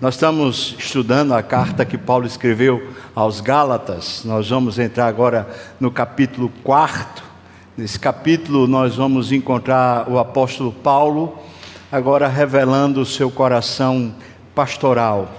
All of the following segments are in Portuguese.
Nós estamos estudando a carta que Paulo escreveu aos Gálatas. Nós vamos entrar agora no capítulo 4. Nesse capítulo, nós vamos encontrar o apóstolo Paulo, agora revelando o seu coração pastoral.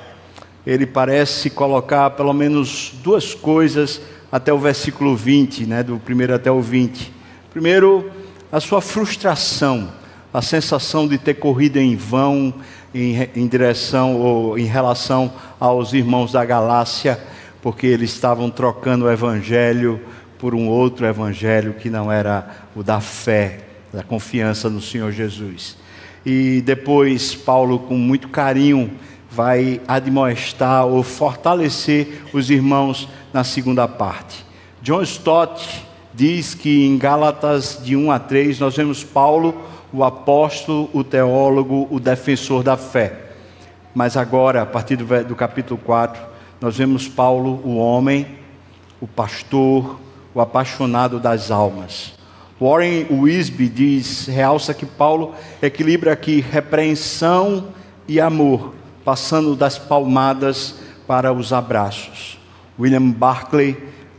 Ele parece colocar pelo menos duas coisas até o versículo 20, né, do primeiro até o 20. Primeiro, a sua frustração, a sensação de ter corrido em vão em, em direção ou em relação aos irmãos da Galácia, porque eles estavam trocando o evangelho por um outro evangelho que não era o da fé, da confiança no Senhor Jesus. E depois Paulo, com muito carinho, vai admoestar ou fortalecer os irmãos na segunda parte. John Stott diz que em Gálatas de 1 a 3 nós vemos Paulo o apóstolo, o teólogo, o defensor da fé. Mas agora, a partir do, do capítulo 4, nós vemos Paulo, o homem, o pastor, o apaixonado das almas. Warren Wisby diz, realça que Paulo equilibra aqui repreensão e amor, passando das palmadas para os abraços. William Barclay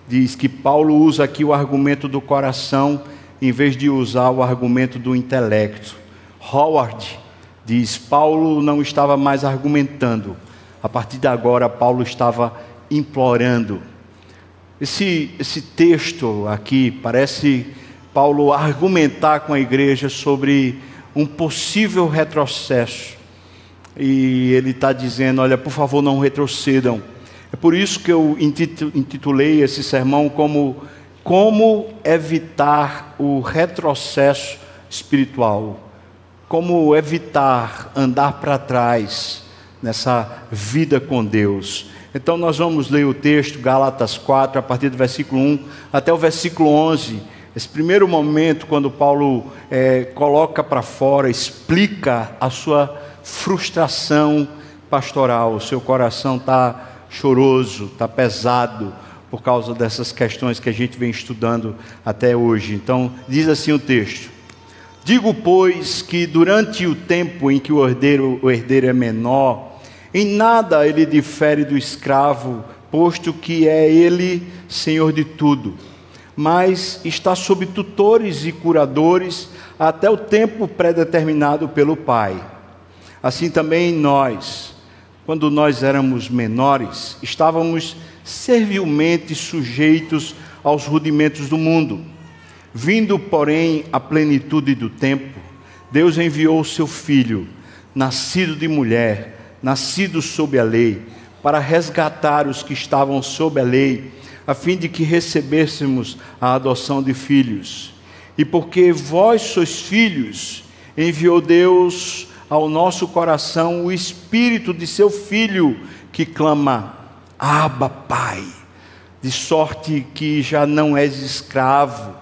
diz que Paulo usa aqui o argumento do coração em vez de usar o argumento do intelecto. Howard diz: Paulo não estava mais argumentando, a partir de agora, Paulo estava implorando. Esse, esse texto aqui parece Paulo argumentar com a igreja sobre um possível retrocesso. E ele está dizendo: olha, por favor, não retrocedam. É por isso que eu intitulei esse sermão como como evitar o retrocesso espiritual? Como evitar andar para trás nessa vida com Deus? Então, nós vamos ler o texto, Gálatas 4, a partir do versículo 1 até o versículo 11. Esse primeiro momento, quando Paulo é, coloca para fora, explica a sua frustração pastoral, o seu coração está choroso, está pesado, por causa dessas questões que a gente vem estudando até hoje. Então, diz assim o texto: Digo, pois, que durante o tempo em que o herdeiro, o herdeiro é menor, em nada ele difere do escravo, posto que é ele senhor de tudo, mas está sob tutores e curadores até o tempo predeterminado pelo Pai. Assim também nós, quando nós éramos menores, estávamos servilmente sujeitos aos rudimentos do mundo. Vindo, porém, à plenitude do tempo, Deus enviou o seu filho, nascido de mulher, nascido sob a lei, para resgatar os que estavam sob a lei, a fim de que recebêssemos a adoção de filhos. E porque vós sois filhos, enviou Deus ao nosso coração o espírito de seu filho que clama: Abba, Pai, de sorte que já não és escravo,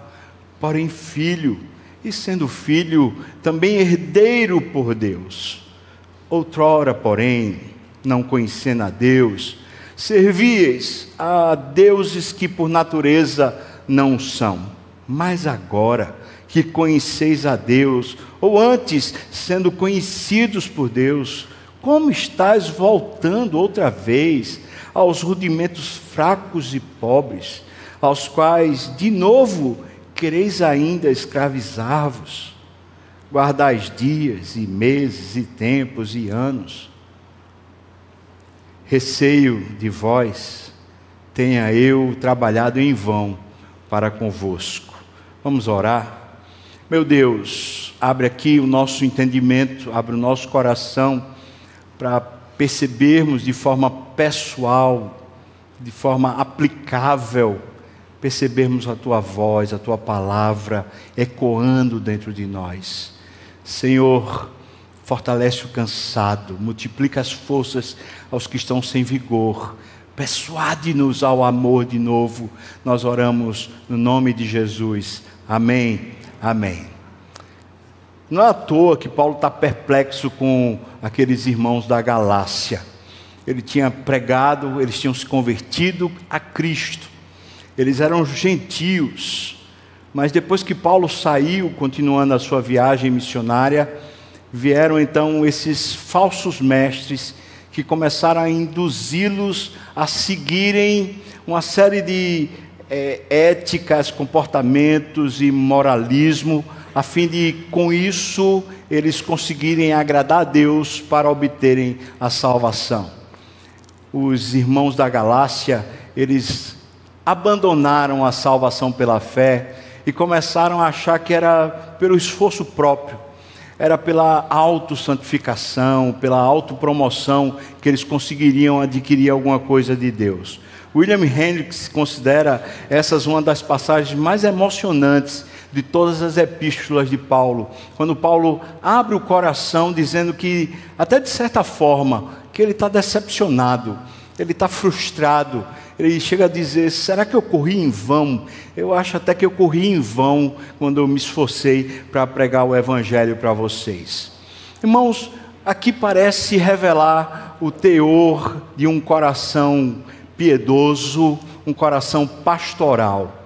porém filho, e sendo filho, também herdeiro por Deus. Outrora, porém, não conhecendo a Deus, servieis a deuses que por natureza não são. Mas agora que conheceis a Deus, ou antes, sendo conhecidos por Deus, como estás voltando outra vez aos rudimentos fracos e pobres, aos quais, de novo, quereis ainda escravizar-vos. Guardais dias e meses e tempos e anos. Receio de vós, tenha eu trabalhado em vão para convosco. Vamos orar? Meu Deus, abre aqui o nosso entendimento, abre o nosso coração para percebermos de forma pessoal, de forma aplicável, percebermos a tua voz, a tua palavra ecoando dentro de nós. Senhor, fortalece o cansado, multiplica as forças aos que estão sem vigor, persuade-nos ao amor de novo. Nós oramos no nome de Jesus. Amém. Amém. Não é à toa que Paulo está perplexo com aqueles irmãos da Galácia. Ele tinha pregado, eles tinham se convertido a Cristo. Eles eram gentios. Mas depois que Paulo saiu, continuando a sua viagem missionária, vieram então esses falsos mestres que começaram a induzi-los a seguirem uma série de é, éticas, comportamentos e moralismo, a fim de, com isso, eles conseguirem agradar a Deus para obterem a salvação. Os irmãos da Galácia, eles abandonaram a salvação pela fé e começaram a achar que era pelo esforço próprio, era pela autossantificação, pela autopromoção que eles conseguiriam adquirir alguma coisa de Deus. William Hendricks considera essas uma das passagens mais emocionantes de todas as epístolas de Paulo, quando Paulo abre o coração dizendo que, até de certa forma, que ele está decepcionado, ele está frustrado, ele chega a dizer: será que eu corri em vão? Eu acho até que eu corri em vão quando eu me esforcei para pregar o Evangelho para vocês. Irmãos, aqui parece revelar o teor de um coração piedoso, um coração pastoral.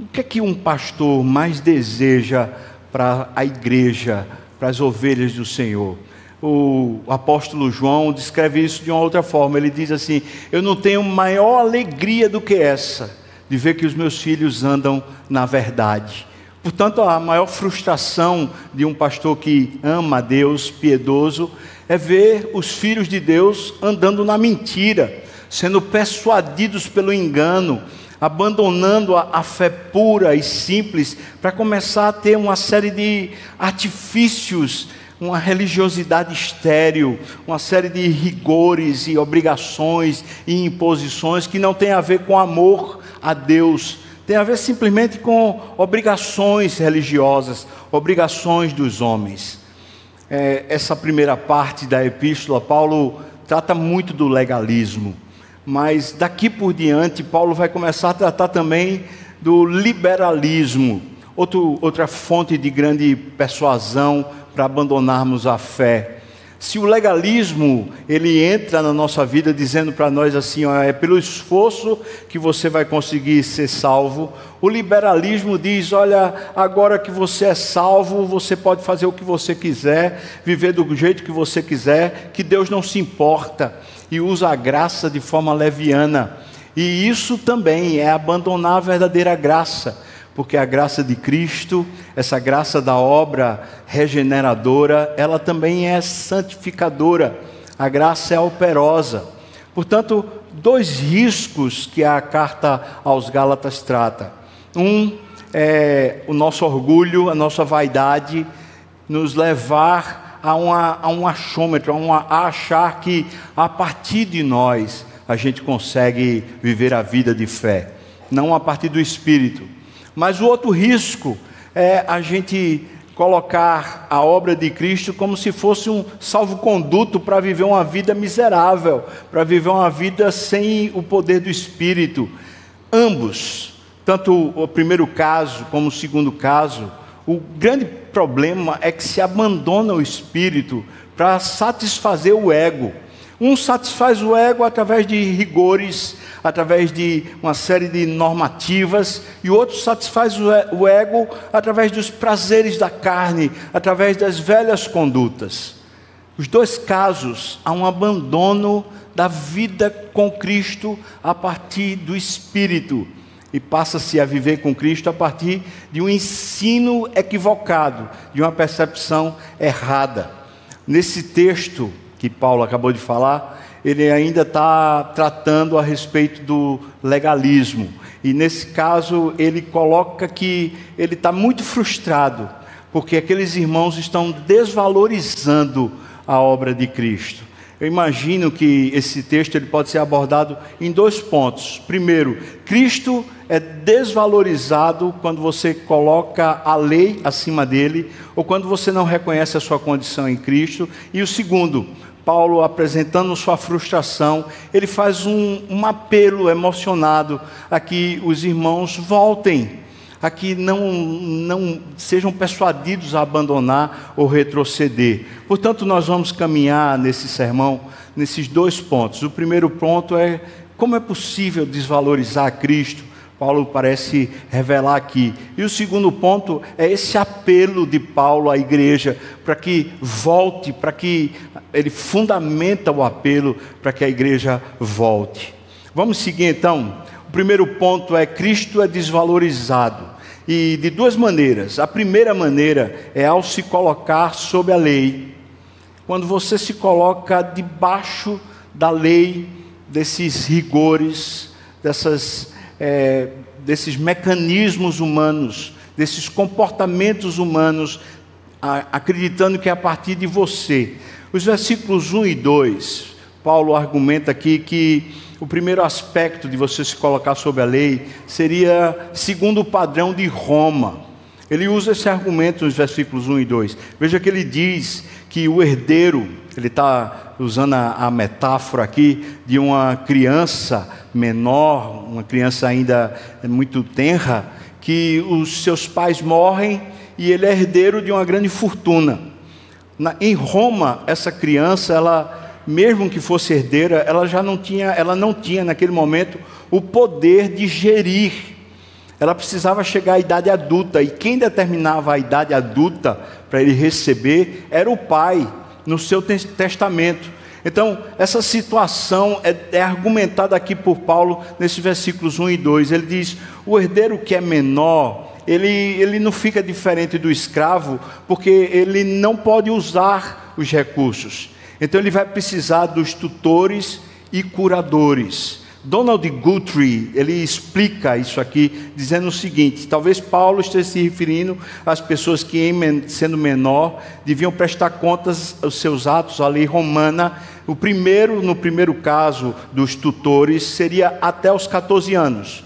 O que é que um pastor mais deseja para a igreja, para as ovelhas do Senhor? O apóstolo João descreve isso de uma outra forma. Ele diz assim: Eu não tenho maior alegria do que essa, de ver que os meus filhos andam na verdade. Portanto, a maior frustração de um pastor que ama a Deus, piedoso, é ver os filhos de Deus andando na mentira, sendo persuadidos pelo engano, abandonando a, a fé pura e simples para começar a ter uma série de artifícios, uma religiosidade estéril, uma série de rigores e obrigações e imposições que não tem a ver com amor a Deus, tem a ver simplesmente com obrigações religiosas, obrigações dos homens. É, essa primeira parte da epístola, Paulo trata muito do legalismo mas daqui por diante, Paulo vai começar a tratar também do liberalismo, outro, outra fonte de grande persuasão para abandonarmos a fé. Se o legalismo ele entra na nossa vida dizendo para nós assim, ó, é pelo esforço que você vai conseguir ser salvo, o liberalismo diz, olha, agora que você é salvo, você pode fazer o que você quiser, viver do jeito que você quiser, que Deus não se importa e usa a graça de forma leviana. E isso também é abandonar a verdadeira graça, porque a graça de Cristo, essa graça da obra regeneradora, ela também é santificadora. A graça é operosa. Portanto, dois riscos que a carta aos Gálatas trata. Um é o nosso orgulho, a nossa vaidade, nos levar a, uma, a um achômetro, a, uma, a achar que a partir de nós a gente consegue viver a vida de fé, não a partir do Espírito. Mas o outro risco é a gente colocar a obra de Cristo como se fosse um salvo-conduto para viver uma vida miserável, para viver uma vida sem o poder do Espírito. Ambos, tanto o primeiro caso como o segundo caso, o grande problema é que se abandona o espírito para satisfazer o ego. Um satisfaz o ego através de rigores, através de uma série de normativas, e outro satisfaz o ego através dos prazeres da carne, através das velhas condutas. Os dois casos há um abandono da vida com Cristo a partir do espírito e passa-se a viver com Cristo a partir de um ensino equivocado, de uma percepção errada. Nesse texto que Paulo acabou de falar, ele ainda está tratando a respeito do legalismo. E nesse caso, ele coloca que ele está muito frustrado, porque aqueles irmãos estão desvalorizando a obra de Cristo. Eu imagino que esse texto ele pode ser abordado em dois pontos. Primeiro, Cristo é desvalorizado quando você coloca a lei acima dele ou quando você não reconhece a sua condição em Cristo. E o segundo, Paulo apresentando sua frustração, ele faz um, um apelo emocionado a que os irmãos voltem a que não, não sejam persuadidos a abandonar ou retroceder. Portanto, nós vamos caminhar nesse sermão nesses dois pontos. O primeiro ponto é como é possível desvalorizar Cristo Paulo parece revelar aqui. E o segundo ponto é esse apelo de Paulo à igreja para que volte, para que ele fundamenta o apelo para que a igreja volte. Vamos seguir então. O primeiro ponto é Cristo é desvalorizado. E de duas maneiras. A primeira maneira é ao se colocar sob a lei. Quando você se coloca debaixo da lei, desses rigores, dessas é, desses mecanismos humanos, desses comportamentos humanos, a, acreditando que é a partir de você. Os versículos 1 e 2, Paulo argumenta aqui que o primeiro aspecto de você se colocar sob a lei seria segundo o padrão de Roma. Ele usa esse argumento nos versículos 1 e 2. Veja que ele diz que o herdeiro, ele está usando a, a, metáfora aqui de uma criança menor, uma criança ainda muito tenra, que os seus pais morrem e ele é herdeiro de uma grande fortuna. Na, em Roma, essa criança, ela, mesmo que fosse herdeira, ela já não tinha, ela não tinha naquele momento o poder de gerir. Ela precisava chegar à idade adulta e quem determinava a idade adulta para ele receber era o pai no seu testamento. Então, essa situação é, é, argumentada aqui por Paulo nesses versículos 1 e 2. Ele diz: o herdeiro que é menor, ele, ele não fica diferente do escravo, porque ele não pode usar os recursos. Então, ele vai precisar dos tutores e curadores. Donald Guthrie, ele explica isso aqui, dizendo o seguinte: talvez Paulo esteja se referindo às pessoas que, sendo menor, deviam prestar contas aos seus atos, à lei romana. O primeiro, no primeiro caso dos tutores, seria até os 14 anos.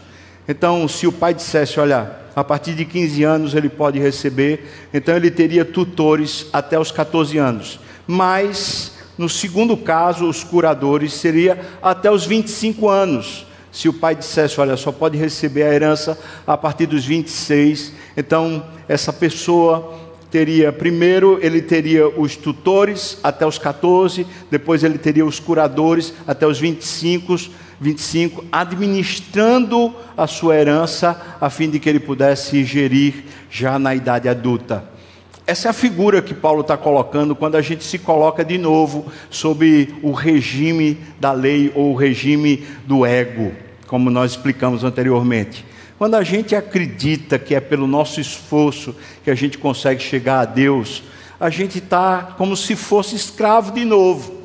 Então, se o pai dissesse, olha, a partir de 15 anos ele pode receber, então ele teria tutores até os 14 anos. Mas no segundo caso, os curadores seria até os 25 anos. Se o pai dissesse, olha, só pode receber a herança a partir dos 26, então essa pessoa teria, primeiro ele teria os tutores até os 14, depois ele teria os curadores até os 25, 25, administrando a sua herança a fim de que ele pudesse gerir já na idade adulta. Essa é a figura que Paulo está colocando quando a gente se coloca de novo sob o regime da lei ou o regime do ego, como nós explicamos anteriormente. Quando a gente acredita que é pelo nosso esforço que a gente consegue chegar a Deus, a gente está como se fosse escravo de novo,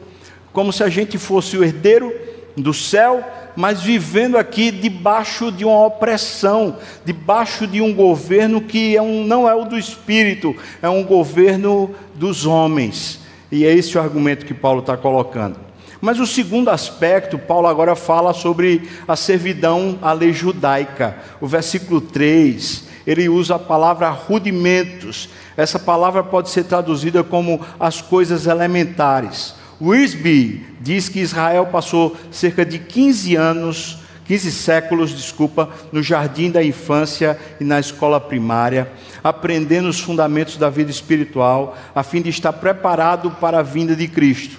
como se a gente fosse o herdeiro do céu mas vivendo aqui debaixo de uma opressão, debaixo de um governo que é um, não é o do espírito, é um governo dos homens. E é esse o argumento que Paulo está colocando. Mas o segundo aspecto, Paulo agora fala sobre a servidão à lei judaica. O versículo 3, ele usa a palavra rudimentos. Essa palavra pode ser traduzida como as coisas elementares. Wisby diz que Israel passou cerca de 15 anos, 15 séculos, desculpa, no jardim da infância e na escola primária, aprendendo os fundamentos da vida espiritual, a fim de estar preparado para a vinda de Cristo.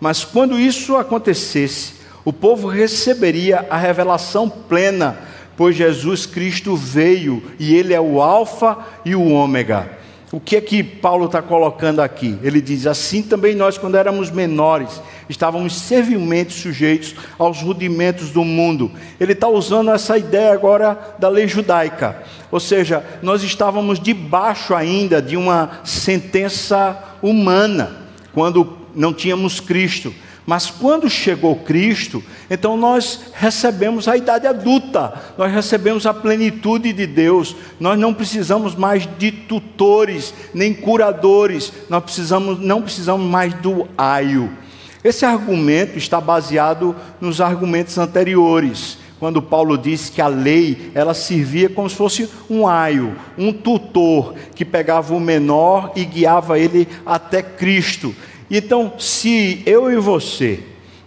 Mas quando isso acontecesse, o povo receberia a revelação plena, pois Jesus Cristo veio e ele é o Alfa e o Ômega o que é que Paulo está colocando aqui? Ele diz: assim também nós, quando éramos menores, estávamos servilmente sujeitos aos rudimentos do mundo. Ele está usando essa ideia agora da lei judaica, ou seja, nós estávamos debaixo ainda de uma sentença humana, quando não tínhamos Cristo. Mas quando chegou Cristo, então nós recebemos a idade adulta, nós recebemos a plenitude de Deus, nós não precisamos mais de tutores, nem curadores, nós precisamos, não precisamos mais do aio. Esse argumento está baseado nos argumentos anteriores, quando Paulo disse que a lei ela servia como se fosse um aio, um tutor que pegava o menor e guiava ele até Cristo. Então, se eu e você,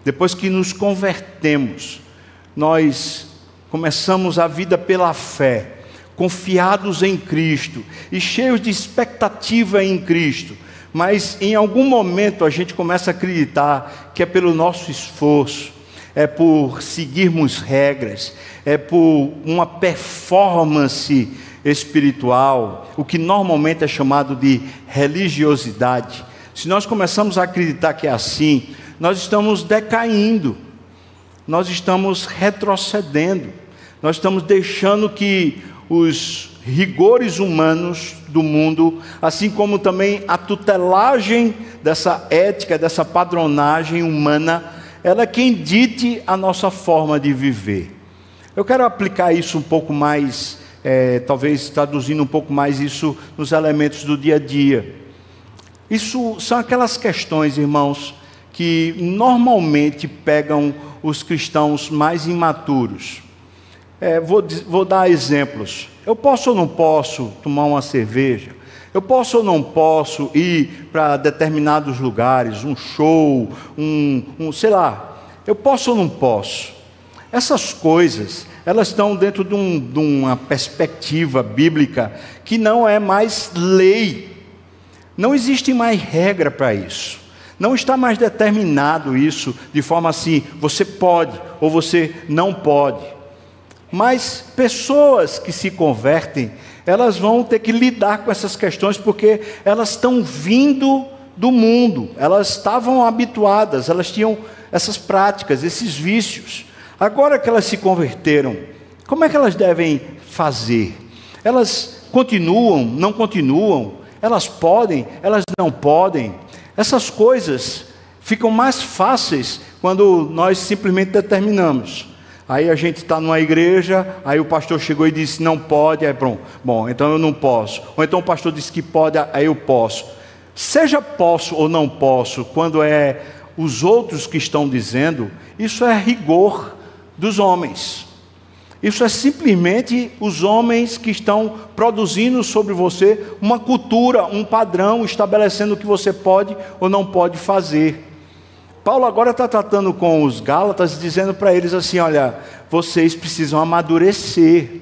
depois que nos convertemos, nós começamos a vida pela fé, confiados em Cristo e cheios de expectativa em Cristo, mas em algum momento a gente começa a acreditar que é pelo nosso esforço, é por seguirmos regras, é por uma performance espiritual, o que normalmente é chamado de religiosidade. Se nós começamos a acreditar que é assim, nós estamos decaindo, nós estamos retrocedendo, nós estamos deixando que os rigores humanos do mundo, assim como também a tutelagem dessa ética, dessa padronagem humana, ela é quem dite a nossa forma de viver. Eu quero aplicar isso um pouco mais, é, talvez traduzindo um pouco mais isso nos elementos do dia a dia. Isso são aquelas questões, irmãos, que normalmente pegam os cristãos mais imaturos. É, vou, vou dar exemplos. Eu posso ou não posso tomar uma cerveja? Eu posso ou não posso ir para determinados lugares, um show, um, um, sei lá. Eu posso ou não posso? Essas coisas, elas estão dentro de, um, de uma perspectiva bíblica que não é mais lei. Não existe mais regra para isso. Não está mais determinado isso de forma assim, você pode ou você não pode. Mas pessoas que se convertem, elas vão ter que lidar com essas questões porque elas estão vindo do mundo, elas estavam habituadas, elas tinham essas práticas, esses vícios. Agora que elas se converteram, como é que elas devem fazer? Elas continuam, não continuam? Elas podem, elas não podem? Essas coisas ficam mais fáceis quando nós simplesmente determinamos. Aí a gente está numa igreja, aí o pastor chegou e disse não pode, aí pronto, bom, então eu não posso. Ou então o pastor disse que pode, aí eu posso. Seja posso ou não posso, quando é os outros que estão dizendo, isso é rigor dos homens. Isso é simplesmente os homens que estão produzindo sobre você uma cultura, um padrão, estabelecendo o que você pode ou não pode fazer. Paulo agora está tratando com os Gálatas, dizendo para eles assim: olha, vocês precisam amadurecer,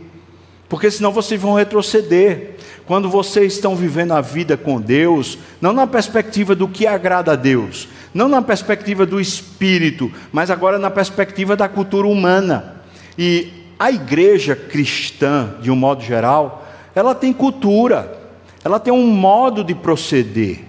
porque senão vocês vão retroceder. Quando vocês estão vivendo a vida com Deus, não na perspectiva do que agrada a Deus, não na perspectiva do espírito, mas agora na perspectiva da cultura humana. E a igreja cristã, de um modo geral, ela tem cultura, ela tem um modo de proceder.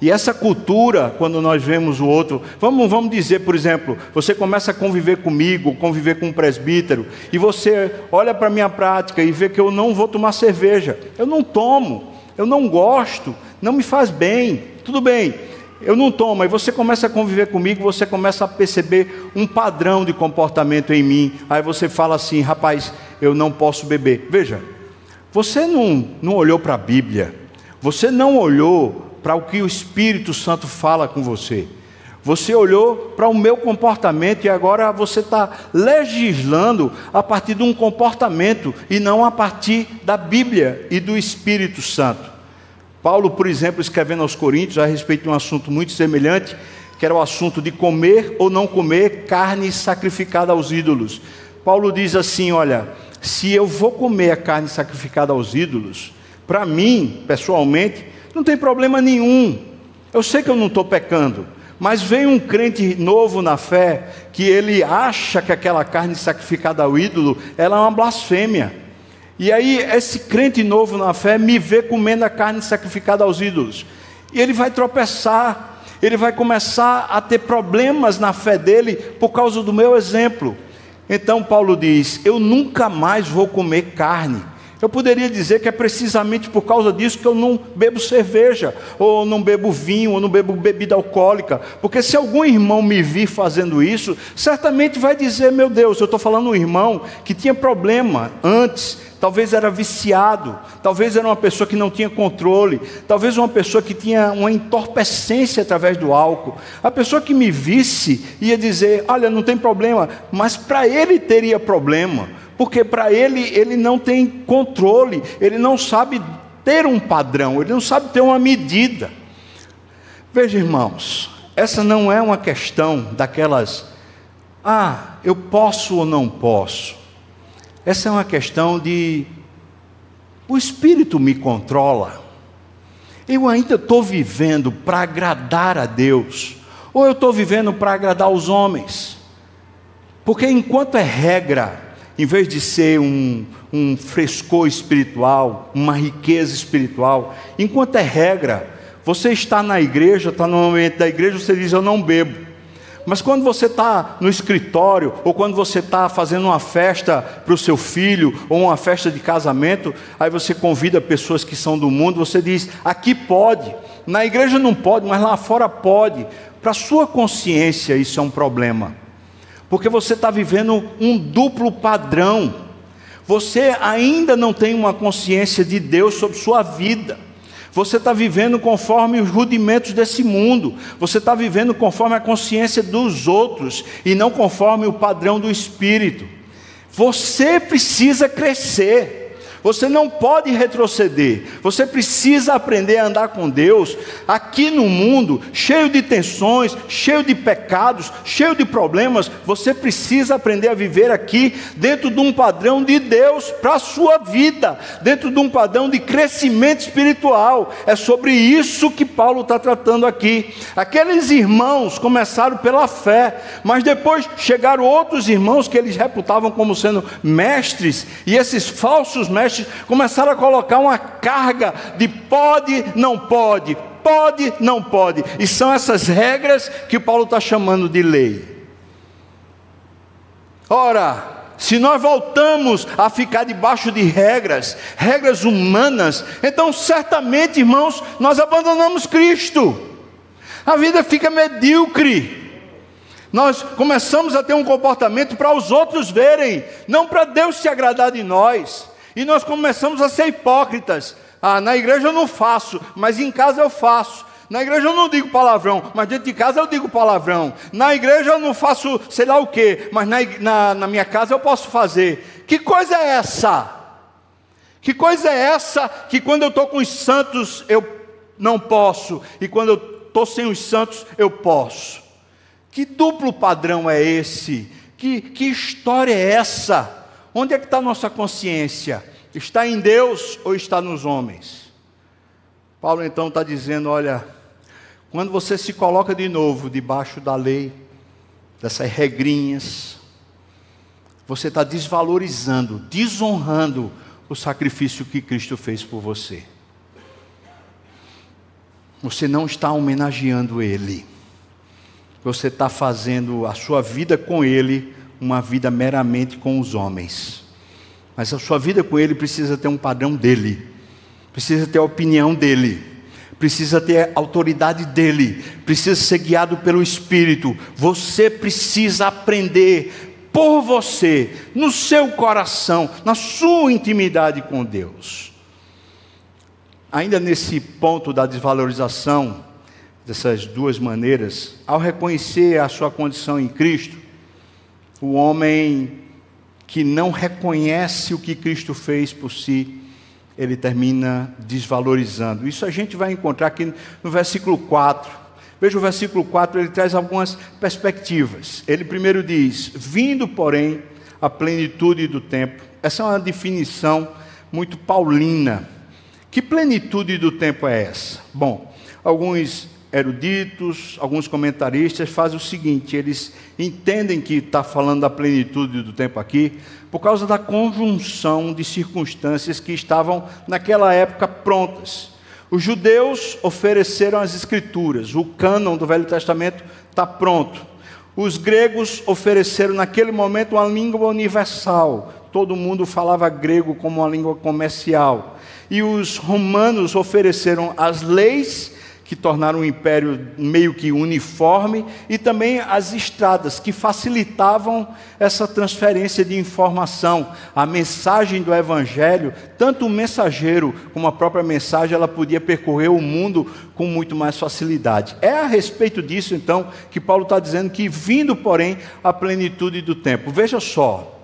E essa cultura, quando nós vemos o outro, vamos, vamos dizer, por exemplo, você começa a conviver comigo, conviver com um presbítero, e você olha para a minha prática e vê que eu não vou tomar cerveja. Eu não tomo, eu não gosto, não me faz bem. Tudo bem, eu não tomo. Aí você começa a conviver comigo, você começa a perceber um padrão de comportamento em mim. Aí você fala assim, rapaz, eu não posso beber. Veja, você não, não olhou para a Bíblia, você não olhou para o que o Espírito Santo fala com você. Você olhou para o meu comportamento e agora você está legislando a partir de um comportamento e não a partir da Bíblia e do Espírito Santo. Paulo, por exemplo, escrevendo aos Coríntios a respeito de um assunto muito semelhante, que era o assunto de comer ou não comer carne sacrificada aos ídolos. Paulo diz assim: Olha, se eu vou comer a carne sacrificada aos ídolos, para mim, pessoalmente, não tem problema nenhum. Eu sei que eu não estou pecando, mas vem um crente novo na fé que ele acha que aquela carne sacrificada ao ídolo ela é uma blasfêmia. E aí esse crente novo na fé me vê comendo a carne sacrificada aos ídolos. E ele vai tropeçar, ele vai começar a ter problemas na fé dele por causa do meu exemplo. Então Paulo diz: Eu nunca mais vou comer carne eu poderia dizer que é precisamente por causa disso que eu não bebo cerveja, ou não bebo vinho, ou não bebo bebida alcoólica, porque se algum irmão me vir fazendo isso, certamente vai dizer: meu Deus, eu estou falando um irmão que tinha problema antes, talvez era viciado, talvez era uma pessoa que não tinha controle, talvez uma pessoa que tinha uma entorpecência através do álcool. A pessoa que me visse ia dizer: olha, não tem problema, mas para ele teria problema porque para ele ele não tem controle, ele não sabe ter um padrão, ele não sabe ter uma medida. Veja, irmãos, essa não é uma questão daquelas, ah, eu posso ou não posso. Essa é uma questão de, o Espírito me controla. Eu ainda estou vivendo para agradar a Deus, ou eu estou vivendo para agradar os homens. Porque enquanto é regra, em vez de ser um, um frescor espiritual, uma riqueza espiritual, enquanto é regra, você está na igreja, está no ambiente da igreja, você diz: Eu não bebo. Mas quando você está no escritório, ou quando você está fazendo uma festa para o seu filho, ou uma festa de casamento, aí você convida pessoas que são do mundo, você diz: aqui pode, na igreja não pode, mas lá fora pode. Para sua consciência, isso é um problema, porque você está vivendo um duplo padrão. Você ainda não tem uma consciência de Deus sobre sua vida. Você está vivendo conforme os rudimentos desse mundo. Você está vivendo conforme a consciência dos outros e não conforme o padrão do Espírito. Você precisa crescer. Você não pode retroceder. Você precisa aprender a andar com Deus aqui no mundo, cheio de tensões, cheio de pecados, cheio de problemas. Você precisa aprender a viver aqui dentro de um padrão de Deus para a sua vida, dentro de um padrão de crescimento espiritual. É sobre isso que Paulo está tratando aqui. Aqueles irmãos começaram pela fé, mas depois chegaram outros irmãos que eles reputavam como sendo mestres, e esses falsos mestres começaram a colocar uma carga de pode, não pode, pode, não pode. E são essas regras que Paulo está chamando de lei. Ora, se nós voltamos a ficar debaixo de regras, regras humanas, então certamente, irmãos, nós abandonamos Cristo. A vida fica medíocre. Nós começamos a ter um comportamento para os outros verem, não para Deus se agradar de nós. E nós começamos a ser hipócritas. Ah, na igreja eu não faço, mas em casa eu faço. Na igreja eu não digo palavrão, mas dentro de casa eu digo palavrão. Na igreja eu não faço sei lá o que, mas na, na, na minha casa eu posso fazer. Que coisa é essa? Que coisa é essa que quando eu estou com os santos eu não posso, e quando eu estou sem os santos eu posso? Que duplo padrão é esse? Que, que história é essa? Onde é que está a nossa consciência? Está em Deus ou está nos homens? Paulo então está dizendo: olha, quando você se coloca de novo debaixo da lei, dessas regrinhas, você está desvalorizando, desonrando o sacrifício que Cristo fez por você. Você não está homenageando Ele. Você está fazendo a sua vida com Ele uma vida meramente com os homens. Mas a sua vida com Ele precisa ter um padrão dele, precisa ter a opinião dele, precisa ter a autoridade dele, precisa ser guiado pelo Espírito. Você precisa aprender por você, no seu coração, na sua intimidade com Deus. Ainda nesse ponto da desvalorização, dessas duas maneiras, ao reconhecer a sua condição em Cristo, o homem que não reconhece o que Cristo fez por si, ele termina desvalorizando. Isso a gente vai encontrar aqui no versículo 4. Veja o versículo 4, ele traz algumas perspectivas. Ele primeiro diz: Vindo, porém, a plenitude do tempo. Essa é uma definição muito paulina. Que plenitude do tempo é essa? Bom, alguns eruditos, alguns comentaristas fazem o seguinte: eles entendem que está falando da plenitude do tempo aqui, por causa da conjunção de circunstâncias que estavam naquela época prontas. Os judeus ofereceram as escrituras, o cânon do Velho Testamento está pronto. Os gregos ofereceram naquele momento uma língua universal, todo mundo falava grego como uma língua comercial. E os romanos ofereceram as leis que tornaram o império meio que uniforme, e também as estradas, que facilitavam essa transferência de informação. A mensagem do Evangelho, tanto o mensageiro como a própria mensagem, ela podia percorrer o mundo com muito mais facilidade. É a respeito disso, então, que Paulo está dizendo que, vindo, porém, a plenitude do tempo. Veja só,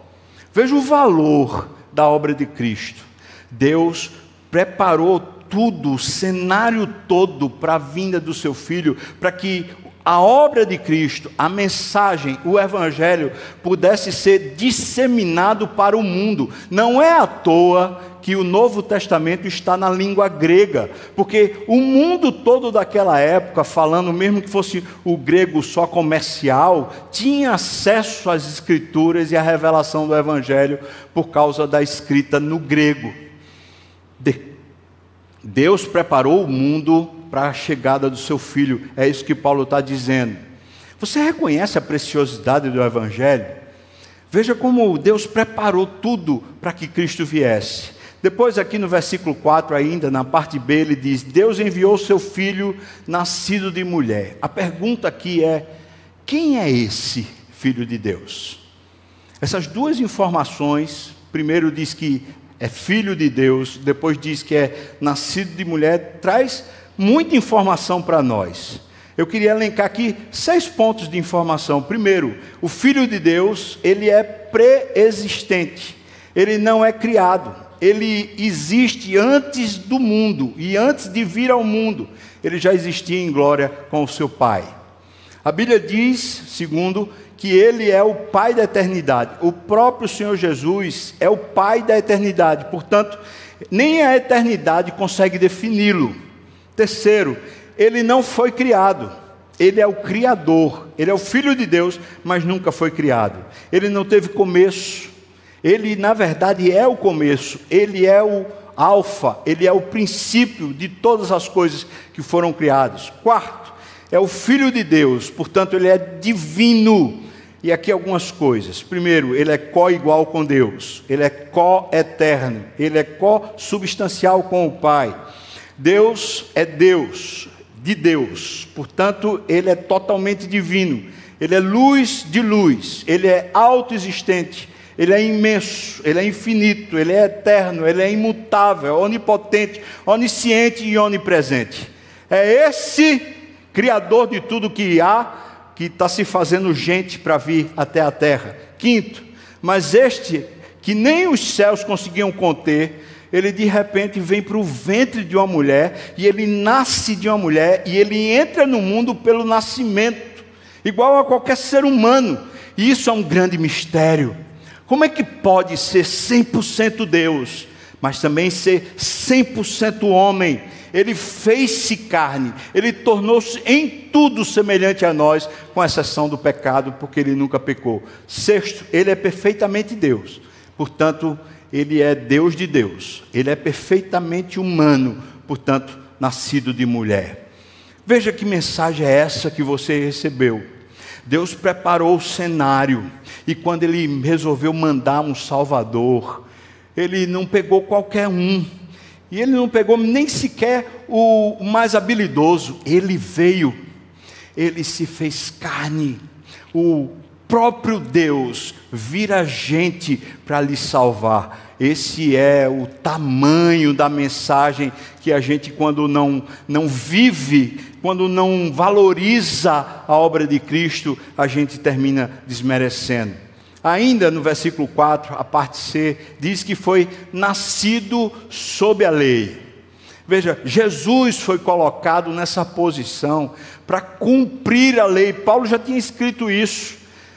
veja o valor da obra de Cristo. Deus preparou tudo, o cenário todo para a vinda do seu filho, para que a obra de Cristo, a mensagem, o Evangelho pudesse ser disseminado para o mundo. Não é à toa que o Novo Testamento está na língua grega, porque o mundo todo daquela época, falando mesmo que fosse o grego só comercial, tinha acesso às Escrituras e à revelação do Evangelho por causa da escrita no grego. Deus preparou o mundo para a chegada do seu filho. É isso que Paulo está dizendo. Você reconhece a preciosidade do Evangelho? Veja como Deus preparou tudo para que Cristo viesse. Depois, aqui no versículo 4, ainda, na parte B, ele diz: Deus enviou seu filho nascido de mulher. A pergunta aqui é: quem é esse filho de Deus? Essas duas informações, primeiro diz que é filho de Deus, depois diz que é nascido de mulher, traz muita informação para nós. Eu queria elencar aqui seis pontos de informação. Primeiro, o Filho de Deus, ele é pré-existente, ele não é criado, ele existe antes do mundo e antes de vir ao mundo, ele já existia em glória com o seu Pai. A Bíblia diz, segundo, que ele é o Pai da eternidade. O próprio Senhor Jesus é o Pai da eternidade, portanto, nem a eternidade consegue defini-lo. Terceiro, ele não foi criado. Ele é o Criador, ele é o Filho de Deus, mas nunca foi criado. Ele não teve começo, ele na verdade é o começo, ele é o Alfa, ele é o princípio de todas as coisas que foram criadas. Quarto, é o Filho de Deus, portanto, ele é divino. E aqui algumas coisas. Primeiro, ele é co-igual com Deus, ele é co-eterno, ele é co-substancial com o Pai. Deus é Deus, de Deus, portanto, ele é totalmente divino, ele é luz de luz, ele é autoexistente, ele é imenso, ele é infinito, ele é eterno, ele é imutável, onipotente, onisciente e onipresente. É esse Criador de tudo que há, que está se fazendo gente para vir até a terra. Quinto, mas este que nem os céus conseguiam conter, ele de repente vem para o ventre de uma mulher, e ele nasce de uma mulher, e ele entra no mundo pelo nascimento, igual a qualquer ser humano, e isso é um grande mistério. Como é que pode ser 100% Deus, mas também ser 100% homem? Ele fez-se carne, ele tornou-se em tudo semelhante a nós, com exceção do pecado, porque ele nunca pecou. Sexto, ele é perfeitamente Deus, portanto, ele é Deus de Deus, ele é perfeitamente humano, portanto, nascido de mulher. Veja que mensagem é essa que você recebeu. Deus preparou o cenário, e quando ele resolveu mandar um Salvador, ele não pegou qualquer um, e ele não pegou nem sequer o mais habilidoso, ele veio, ele se fez carne, o próprio Deus vira gente para lhe salvar. Esse é o tamanho da mensagem que a gente, quando não, não vive, quando não valoriza a obra de Cristo, a gente termina desmerecendo. Ainda no versículo 4, a parte C, diz que foi nascido sob a lei. Veja, Jesus foi colocado nessa posição para cumprir a lei. Paulo já tinha escrito isso.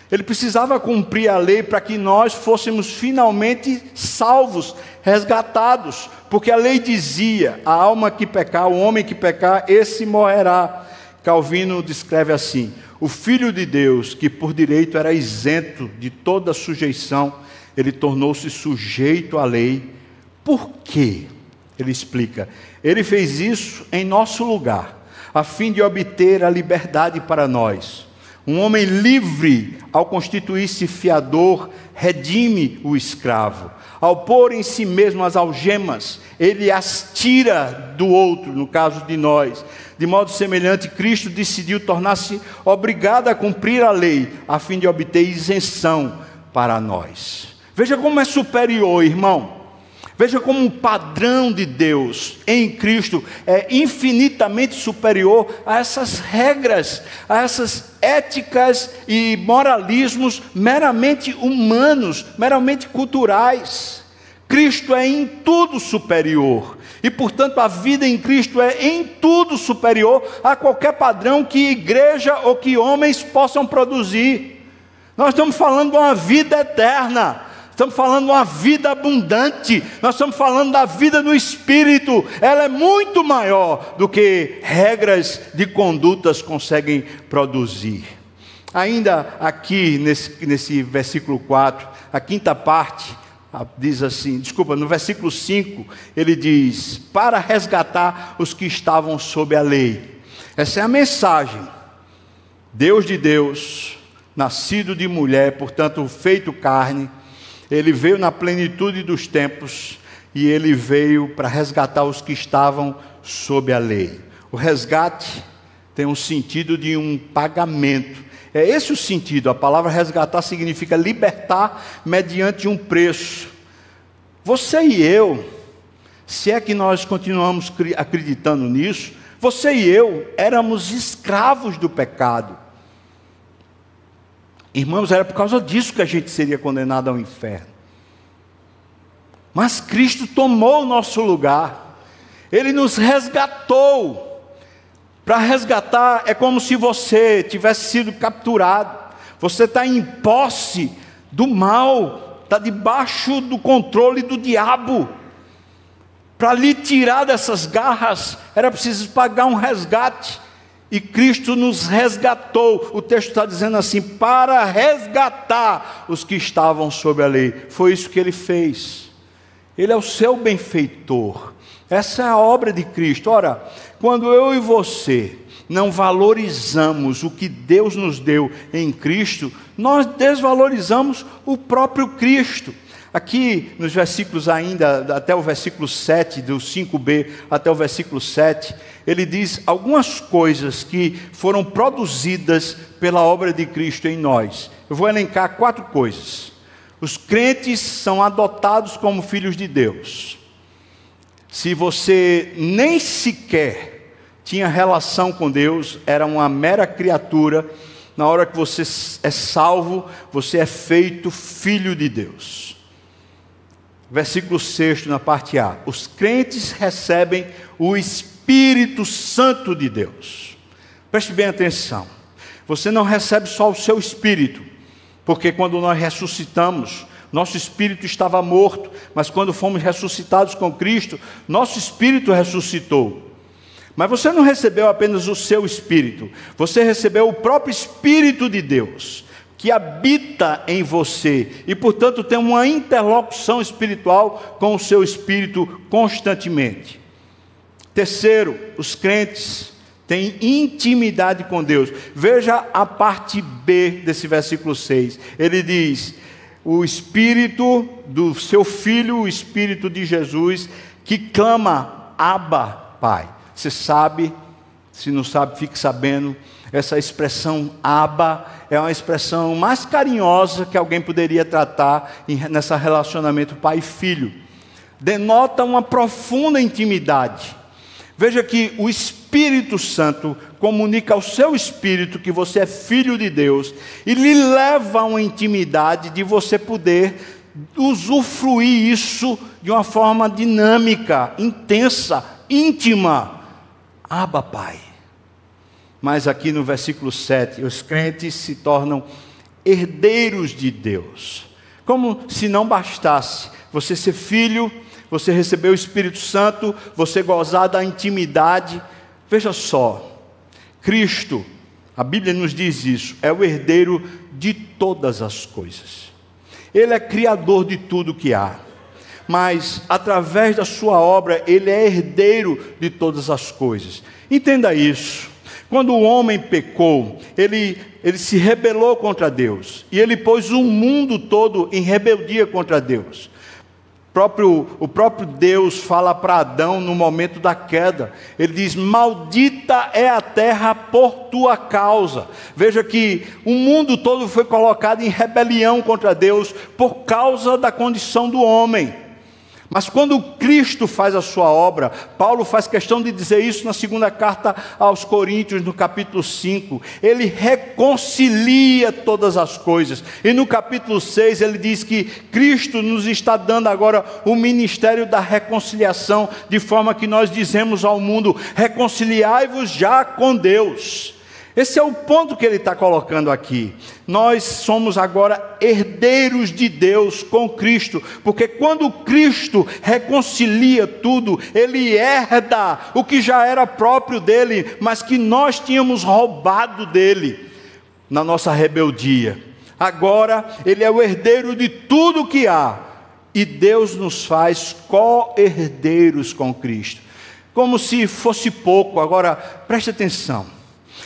Ele precisava cumprir a lei para que nós fôssemos finalmente salvos, resgatados, porque a lei dizia: a alma que pecar, o homem que pecar, esse morrerá. Calvino descreve assim: o Filho de Deus, que por direito era isento de toda sujeição, ele tornou-se sujeito à lei. Por quê? Ele explica: ele fez isso em nosso lugar, a fim de obter a liberdade para nós. Um homem livre, ao constituir-se fiador, redime o escravo. Ao pôr em si mesmo as algemas, ele as tira do outro, no caso de nós. De modo semelhante, Cristo decidiu tornar-se obrigado a cumprir a lei, a fim de obter isenção para nós. Veja como é superior, irmão. Veja como um padrão de Deus em Cristo é infinitamente superior a essas regras, a essas éticas e moralismos meramente humanos, meramente culturais. Cristo é em tudo superior. E, portanto, a vida em Cristo é em tudo superior a qualquer padrão que igreja ou que homens possam produzir. Nós estamos falando de uma vida eterna. Estamos falando de uma vida abundante, nós estamos falando da vida no espírito, ela é muito maior do que regras de condutas conseguem produzir. Ainda aqui nesse, nesse versículo 4, a quinta parte, diz assim, desculpa, no versículo 5, ele diz: para resgatar os que estavam sob a lei. Essa é a mensagem. Deus de Deus, nascido de mulher, portanto, feito carne, ele veio na plenitude dos tempos e ele veio para resgatar os que estavam sob a lei. O resgate tem um sentido de um pagamento. É esse o sentido. A palavra resgatar significa libertar mediante um preço. Você e eu, se é que nós continuamos acreditando nisso, você e eu éramos escravos do pecado. Irmãos, era por causa disso que a gente seria condenado ao inferno. Mas Cristo tomou o nosso lugar, Ele nos resgatou. Para resgatar é como se você tivesse sido capturado, você está em posse do mal, está debaixo do controle do diabo. Para lhe tirar dessas garras, era preciso pagar um resgate. E Cristo nos resgatou. O texto está dizendo assim: para resgatar os que estavam sob a lei. Foi isso que ele fez. Ele é o seu benfeitor. Essa é a obra de Cristo. Ora, quando eu e você não valorizamos o que Deus nos deu em Cristo, nós desvalorizamos o próprio Cristo. Aqui nos versículos ainda, até o versículo 7, do 5b até o versículo 7, ele diz algumas coisas que foram produzidas pela obra de Cristo em nós. Eu vou elencar quatro coisas. Os crentes são adotados como filhos de Deus. Se você nem sequer tinha relação com Deus, era uma mera criatura, na hora que você é salvo, você é feito filho de Deus. Versículo 6 na parte A. Os crentes recebem o Espírito Santo de Deus. Preste bem atenção. Você não recebe só o seu espírito, porque quando nós ressuscitamos, nosso espírito estava morto, mas quando fomos ressuscitados com Cristo, nosso espírito ressuscitou. Mas você não recebeu apenas o seu espírito, você recebeu o próprio Espírito de Deus, que habita em você e, portanto, tem uma interlocução espiritual com o seu espírito constantemente. Terceiro, os crentes têm intimidade com Deus. Veja a parte B desse versículo 6. Ele diz: O Espírito do seu Filho, o Espírito de Jesus, que clama, Abba, Pai. Você sabe, se não sabe, fique sabendo. Essa expressão Abba é uma expressão mais carinhosa que alguém poderia tratar nessa relacionamento pai-filho. Denota uma profunda intimidade Veja que o Espírito Santo comunica ao seu espírito que você é filho de Deus e lhe leva a uma intimidade de você poder usufruir isso de uma forma dinâmica, intensa, íntima. Aba, Pai. Mas aqui no versículo 7, os crentes se tornam herdeiros de Deus. Como se não bastasse você ser filho você recebeu o Espírito Santo, você gozar da intimidade. Veja só, Cristo, a Bíblia nos diz isso, é o herdeiro de todas as coisas. Ele é criador de tudo que há. Mas através da sua obra, ele é herdeiro de todas as coisas. Entenda isso. Quando o homem pecou, ele, ele se rebelou contra Deus. E ele pôs o mundo todo em rebeldia contra Deus próprio, o próprio Deus fala para Adão no momento da queda. Ele diz: Maldita é a terra por tua causa. Veja que o mundo todo foi colocado em rebelião contra Deus por causa da condição do homem. Mas quando Cristo faz a sua obra, Paulo faz questão de dizer isso na segunda carta aos Coríntios, no capítulo 5, ele reconcilia todas as coisas. E no capítulo 6 ele diz que Cristo nos está dando agora o ministério da reconciliação, de forma que nós dizemos ao mundo: reconciliai-vos já com Deus. Esse é o ponto que ele está colocando aqui. Nós somos agora herdeiros de Deus com Cristo, porque quando Cristo reconcilia tudo, ele herda o que já era próprio dele, mas que nós tínhamos roubado dele na nossa rebeldia. Agora ele é o herdeiro de tudo que há, e Deus nos faz co-herdeiros com Cristo. Como se fosse pouco, agora preste atenção.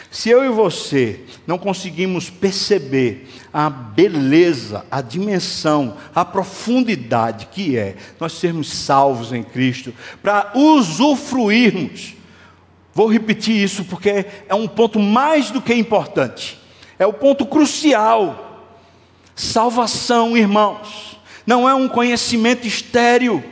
Se eu e você não conseguimos perceber a beleza, a dimensão, a profundidade que é nós sermos salvos em Cristo, para usufruirmos, vou repetir isso porque é um ponto mais do que importante, é o ponto crucial. Salvação, irmãos, não é um conhecimento estéril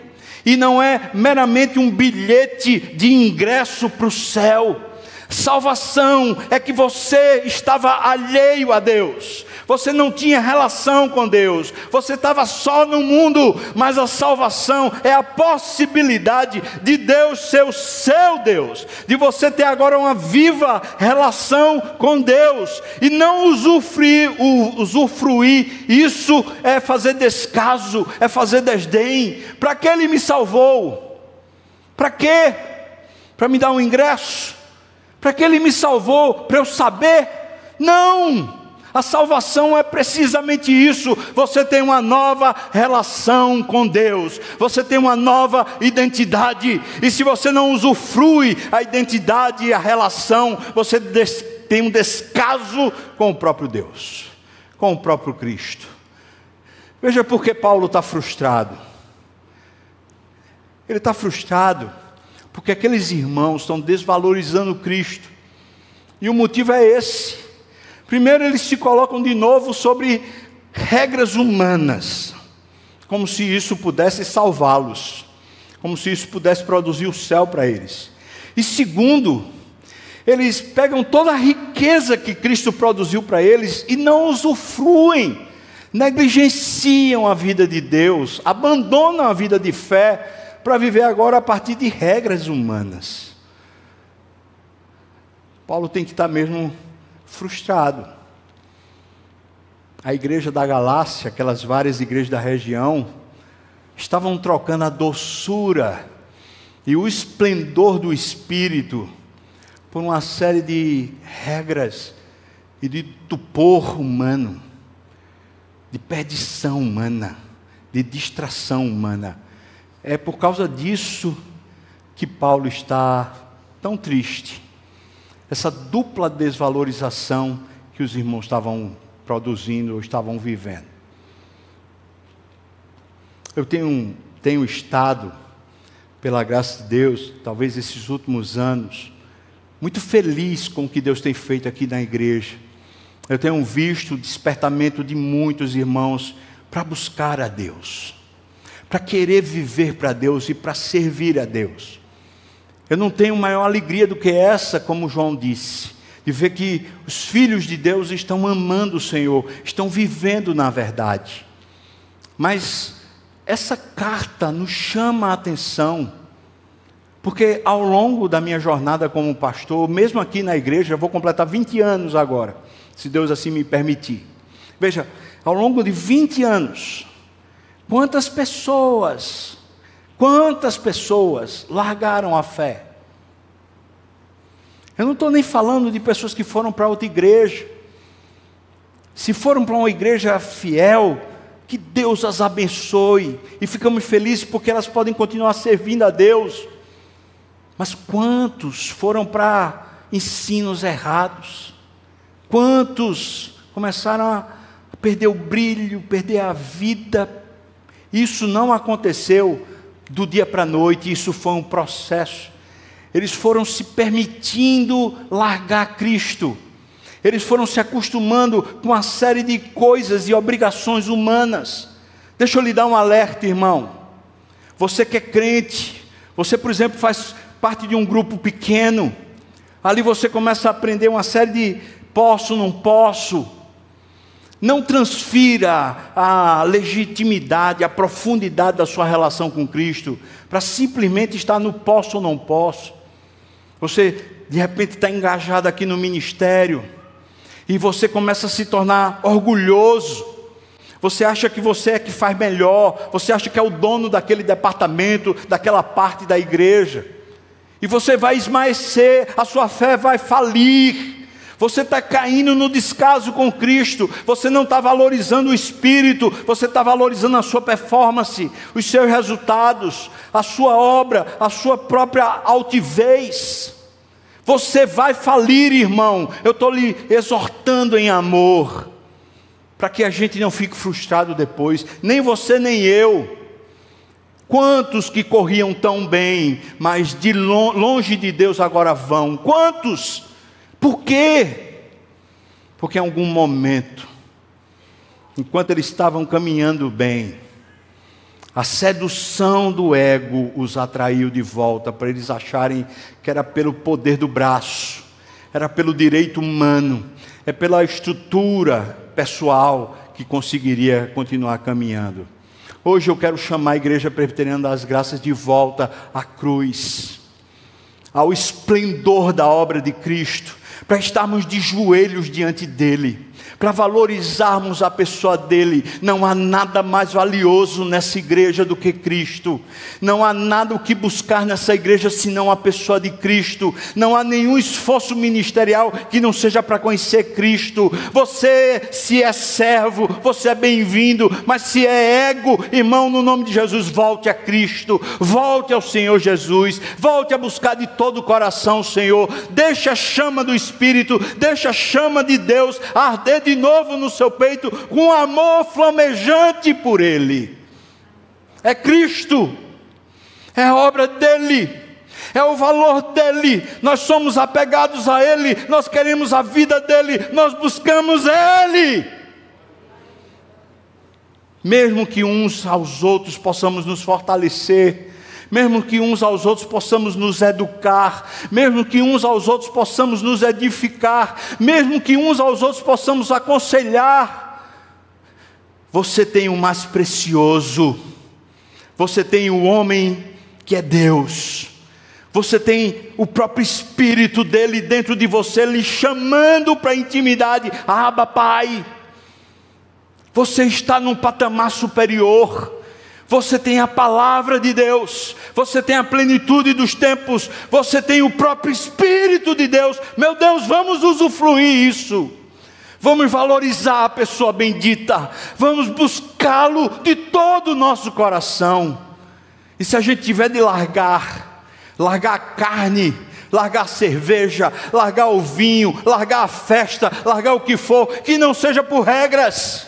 e não é meramente um bilhete de ingresso para o céu Salvação é que você estava alheio a Deus, você não tinha relação com Deus, você estava só no mundo, mas a salvação é a possibilidade de Deus ser o seu Deus, de você ter agora uma viva relação com Deus e não usufruir, usufruir isso é fazer descaso, é fazer desdém. Para que Ele me salvou? Para quê? Para me dar um ingresso? Para que ele me salvou? Para eu saber? Não! A salvação é precisamente isso. Você tem uma nova relação com Deus, você tem uma nova identidade, e se você não usufrui a identidade e a relação, você tem um descaso com o próprio Deus, com o próprio Cristo. Veja por que Paulo está frustrado. Ele está frustrado porque aqueles irmãos estão desvalorizando Cristo. E o motivo é esse. Primeiro, eles se colocam de novo sobre regras humanas, como se isso pudesse salvá-los, como se isso pudesse produzir o céu para eles. E segundo, eles pegam toda a riqueza que Cristo produziu para eles e não usufruem, negligenciam a vida de Deus, abandonam a vida de fé para viver agora a partir de regras humanas. Paulo tem que estar mesmo frustrado. A igreja da Galácia, aquelas várias igrejas da região, estavam trocando a doçura e o esplendor do espírito por uma série de regras e de tupor humano, de perdição humana, de distração humana. É por causa disso que Paulo está tão triste. Essa dupla desvalorização que os irmãos estavam produzindo ou estavam vivendo. Eu tenho, tenho estado, pela graça de Deus, talvez esses últimos anos, muito feliz com o que Deus tem feito aqui na igreja. Eu tenho visto o despertamento de muitos irmãos para buscar a Deus para querer viver para Deus e para servir a Deus. Eu não tenho maior alegria do que essa, como João disse, de ver que os filhos de Deus estão amando o Senhor, estão vivendo na verdade. Mas essa carta nos chama a atenção, porque ao longo da minha jornada como pastor, mesmo aqui na igreja, eu vou completar 20 anos agora, se Deus assim me permitir. Veja, ao longo de 20 anos, Quantas pessoas, quantas pessoas largaram a fé? Eu não estou nem falando de pessoas que foram para outra igreja. Se foram para uma igreja fiel, que Deus as abençoe e ficamos felizes porque elas podem continuar servindo a Deus. Mas quantos foram para ensinos errados? Quantos começaram a perder o brilho, perder a vida isso não aconteceu do dia para a noite, isso foi um processo. Eles foram se permitindo largar Cristo. Eles foram se acostumando com uma série de coisas e obrigações humanas. Deixa eu lhe dar um alerta, irmão. Você que é crente, você, por exemplo, faz parte de um grupo pequeno, ali você começa a aprender uma série de posso, não posso. Não transfira a legitimidade, a profundidade da sua relação com Cristo para simplesmente estar no posso ou não posso. Você de repente está engajado aqui no ministério e você começa a se tornar orgulhoso. Você acha que você é que faz melhor, você acha que é o dono daquele departamento, daquela parte da igreja. E você vai esmaecer, a sua fé vai falir. Você está caindo no descaso com Cristo, você não está valorizando o Espírito, você está valorizando a sua performance, os seus resultados, a sua obra, a sua própria altivez. Você vai falir, irmão. Eu estou lhe exortando em amor, para que a gente não fique frustrado depois, nem você nem eu. Quantos que corriam tão bem, mas de longe de Deus agora vão? Quantos? Por quê? Porque em algum momento, enquanto eles estavam caminhando bem, a sedução do ego os atraiu de volta para eles acharem que era pelo poder do braço, era pelo direito humano, é pela estrutura pessoal que conseguiria continuar caminhando. Hoje eu quero chamar a Igreja Presbiteriana das Graças de volta à cruz, ao esplendor da obra de Cristo, para estarmos de joelhos diante dEle para valorizarmos a pessoa dele. Não há nada mais valioso nessa igreja do que Cristo. Não há nada o que buscar nessa igreja senão a pessoa de Cristo. Não há nenhum esforço ministerial que não seja para conhecer Cristo. Você, se é servo, você é bem-vindo, mas se é ego, irmão, no nome de Jesus, volte a Cristo, volte ao Senhor Jesus, volte a buscar de todo o coração, Senhor. Deixa a chama do Espírito, deixa a chama de Deus arder de de novo no seu peito com amor flamejante por Ele. É Cristo, é a obra dele, é o valor dele. Nós somos apegados a Ele, nós queremos a vida dele, nós buscamos Ele. Mesmo que uns aos outros possamos nos fortalecer, mesmo que uns aos outros possamos nos educar, mesmo que uns aos outros possamos nos edificar, mesmo que uns aos outros possamos aconselhar. Você tem o mais precioso, você tem o homem que é Deus, você tem o próprio Espírito dele dentro de você, lhe chamando para a intimidade, Aba Pai. Você está num patamar superior você tem a palavra de Deus, você tem a plenitude dos tempos, você tem o próprio Espírito de Deus. Meu Deus, vamos usufruir isso. Vamos valorizar a pessoa bendita, vamos buscá-lo de todo o nosso coração. E se a gente tiver de largar, largar a carne, largar a cerveja, largar o vinho, largar a festa, largar o que for, que não seja por regras,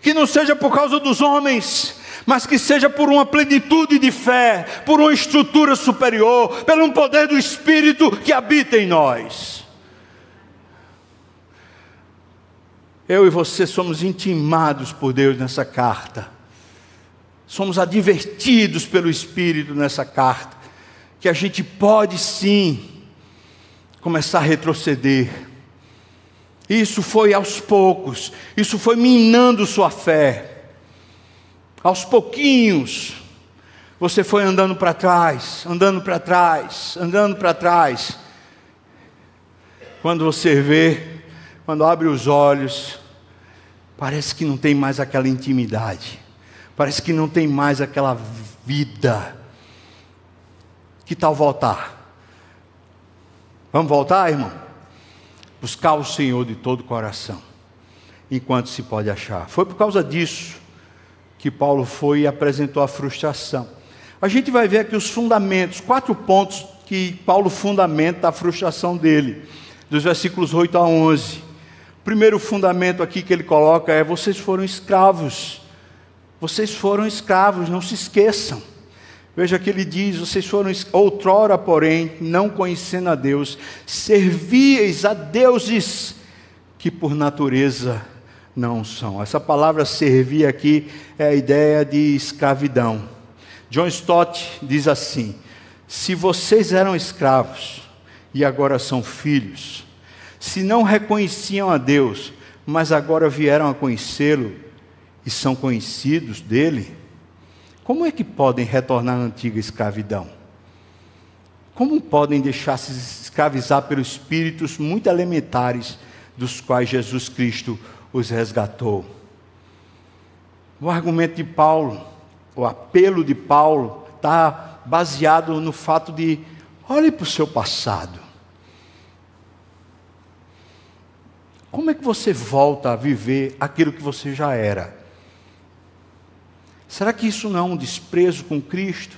que não seja por causa dos homens, mas que seja por uma plenitude de fé, por uma estrutura superior, pelo um poder do Espírito que habita em nós. Eu e você somos intimados por Deus nessa carta, somos advertidos pelo Espírito nessa carta, que a gente pode sim começar a retroceder. Isso foi aos poucos, isso foi minando sua fé aos pouquinhos, você foi andando para trás, andando para trás, andando para trás. Quando você vê, quando abre os olhos, parece que não tem mais aquela intimidade, parece que não tem mais aquela vida. Que tal voltar? Vamos voltar, irmão? Buscar o Senhor de todo o coração, enquanto se pode achar. Foi por causa disso que Paulo foi e apresentou a frustração. A gente vai ver aqui os fundamentos, quatro pontos que Paulo fundamenta a frustração dele, dos versículos 8 a 11. O primeiro fundamento aqui que ele coloca é: vocês foram escravos. Vocês foram escravos, não se esqueçam. Veja que ele diz: vocês foram outrora, porém, não conhecendo a Deus, servíeis a deuses que por natureza não são. Essa palavra servir aqui é a ideia de escravidão. John Stott diz assim: se vocês eram escravos e agora são filhos, se não reconheciam a Deus, mas agora vieram a conhecê-lo e são conhecidos dele, como é que podem retornar à antiga escravidão? Como podem deixar-se escravizar pelos espíritos muito elementares dos quais Jesus Cristo os resgatou? O argumento de Paulo, o apelo de Paulo, está baseado no fato de olhe para o seu passado. Como é que você volta a viver aquilo que você já era? Será que isso não é um desprezo com Cristo?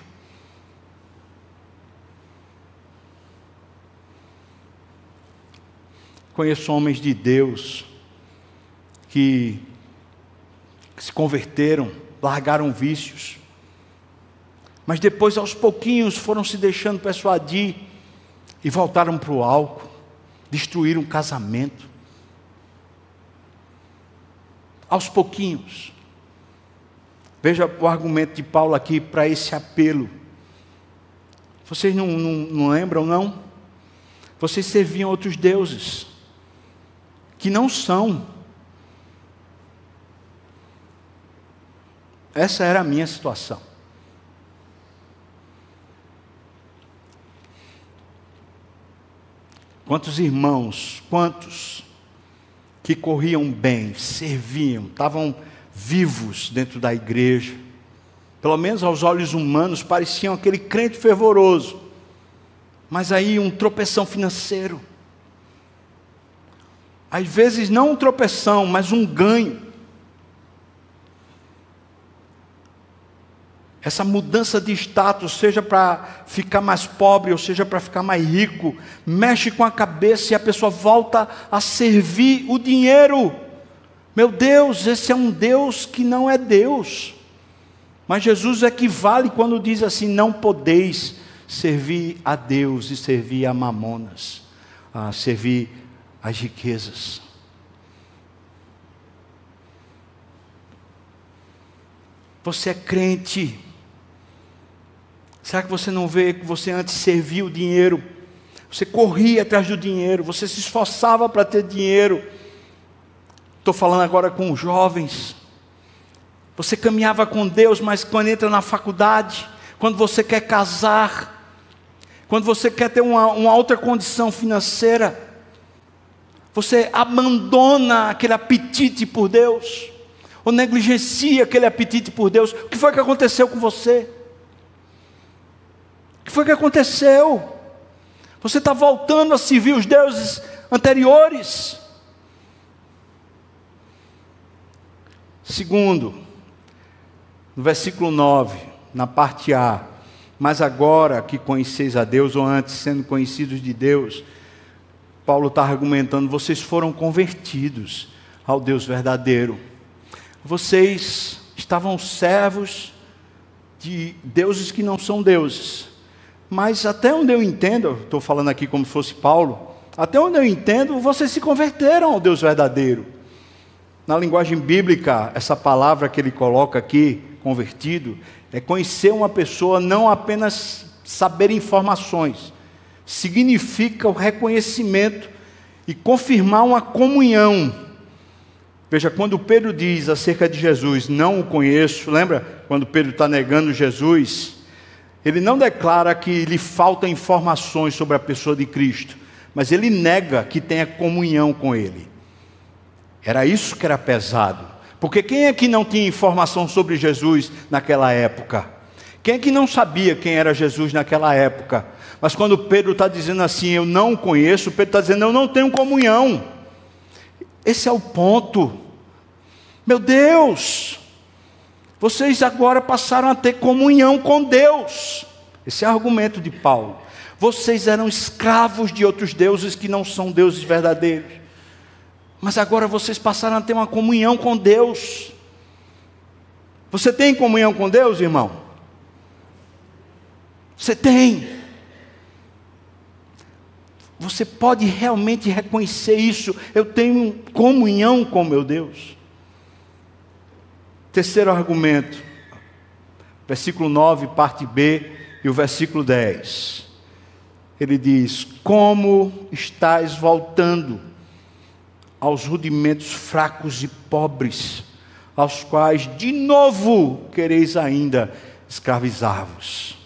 Conheço homens de Deus que, se converteram, largaram vícios, mas depois, aos pouquinhos, foram se deixando persuadir e voltaram para o álcool, destruíram um casamento. Aos pouquinhos. Veja o argumento de Paulo aqui para esse apelo. Vocês não, não, não lembram, não? Vocês serviam outros deuses, que não são. Essa era a minha situação. Quantos irmãos, quantos que corriam bem, serviam, estavam vivos dentro da igreja. Pelo menos aos olhos humanos pareciam aquele crente fervoroso. Mas aí um tropeção financeiro. Às vezes não um tropeção, mas um ganho. Essa mudança de status, seja para ficar mais pobre ou seja para ficar mais rico, mexe com a cabeça e a pessoa volta a servir o dinheiro. Meu Deus, esse é um Deus que não é Deus. Mas Jesus equivale quando diz assim: não podeis servir a Deus e servir a mamonas, a servir as riquezas. Você é crente. Será que você não vê que você antes servia o dinheiro? Você corria atrás do dinheiro, você se esforçava para ter dinheiro Estou falando agora com jovens. Você caminhava com Deus, mas quando entra na faculdade, quando você quer casar, quando você quer ter uma, uma outra condição financeira, você abandona aquele apetite por Deus, ou negligencia aquele apetite por Deus. O que foi que aconteceu com você? Que foi que aconteceu? Você está voltando a servir os deuses anteriores. Segundo, no versículo 9, na parte A, mas agora que conheceis a Deus, ou antes sendo conhecidos de Deus, Paulo está argumentando, vocês foram convertidos ao Deus verdadeiro. Vocês estavam servos de deuses que não são deuses. Mas até onde eu entendo, estou falando aqui como se fosse Paulo, até onde eu entendo, vocês se converteram ao Deus verdadeiro. Na linguagem bíblica, essa palavra que ele coloca aqui, convertido, é conhecer uma pessoa não apenas saber informações, significa o reconhecimento e confirmar uma comunhão. Veja, quando Pedro diz acerca de Jesus, não o conheço, lembra quando Pedro está negando Jesus? Ele não declara que lhe faltam informações sobre a pessoa de Cristo, mas ele nega que tenha comunhão com Ele. Era isso que era pesado. Porque quem é que não tinha informação sobre Jesus naquela época? Quem é que não sabia quem era Jesus naquela época? Mas quando Pedro está dizendo assim, eu não conheço, Pedro está dizendo, eu não tenho comunhão. Esse é o ponto. Meu Deus, vocês agora passaram a ter comunhão com Deus. Esse é o argumento de Paulo. Vocês eram escravos de outros deuses que não são deuses verdadeiros. Mas agora vocês passaram a ter uma comunhão com Deus. Você tem comunhão com Deus, irmão? Você tem. Você pode realmente reconhecer isso. Eu tenho comunhão com meu Deus. Terceiro argumento, versículo 9, parte B, e o versículo 10. Ele diz: Como estás voltando aos rudimentos fracos e pobres, aos quais de novo quereis ainda escravizar-vos.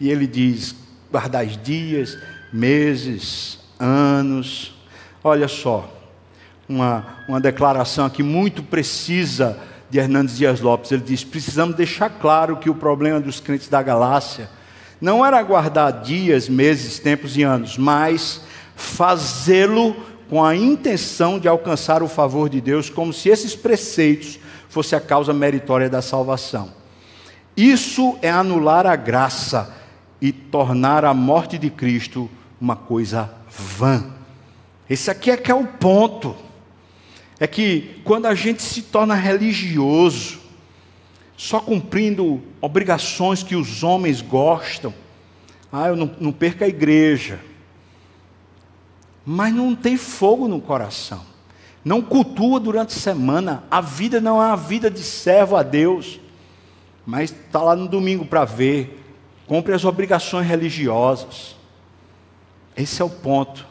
E ele diz: guardais dias, meses, anos. Olha só, uma, uma declaração aqui muito precisa de Hernandes Dias Lopes. Ele diz: precisamos deixar claro que o problema dos crentes da Galácia não era guardar dias, meses, tempos e anos, mas fazê-lo com a intenção de alcançar o favor de Deus, como se esses preceitos fosse a causa meritória da salvação. Isso é anular a graça e tornar a morte de Cristo uma coisa vã. Esse aqui é que é o ponto. É que quando a gente se torna religioso, só cumprindo obrigações que os homens gostam, ah, eu não, não perco a igreja, mas não tem fogo no coração, não cultua durante a semana, a vida não é uma vida de servo a Deus, mas está lá no domingo para ver, cumpre as obrigações religiosas, esse é o ponto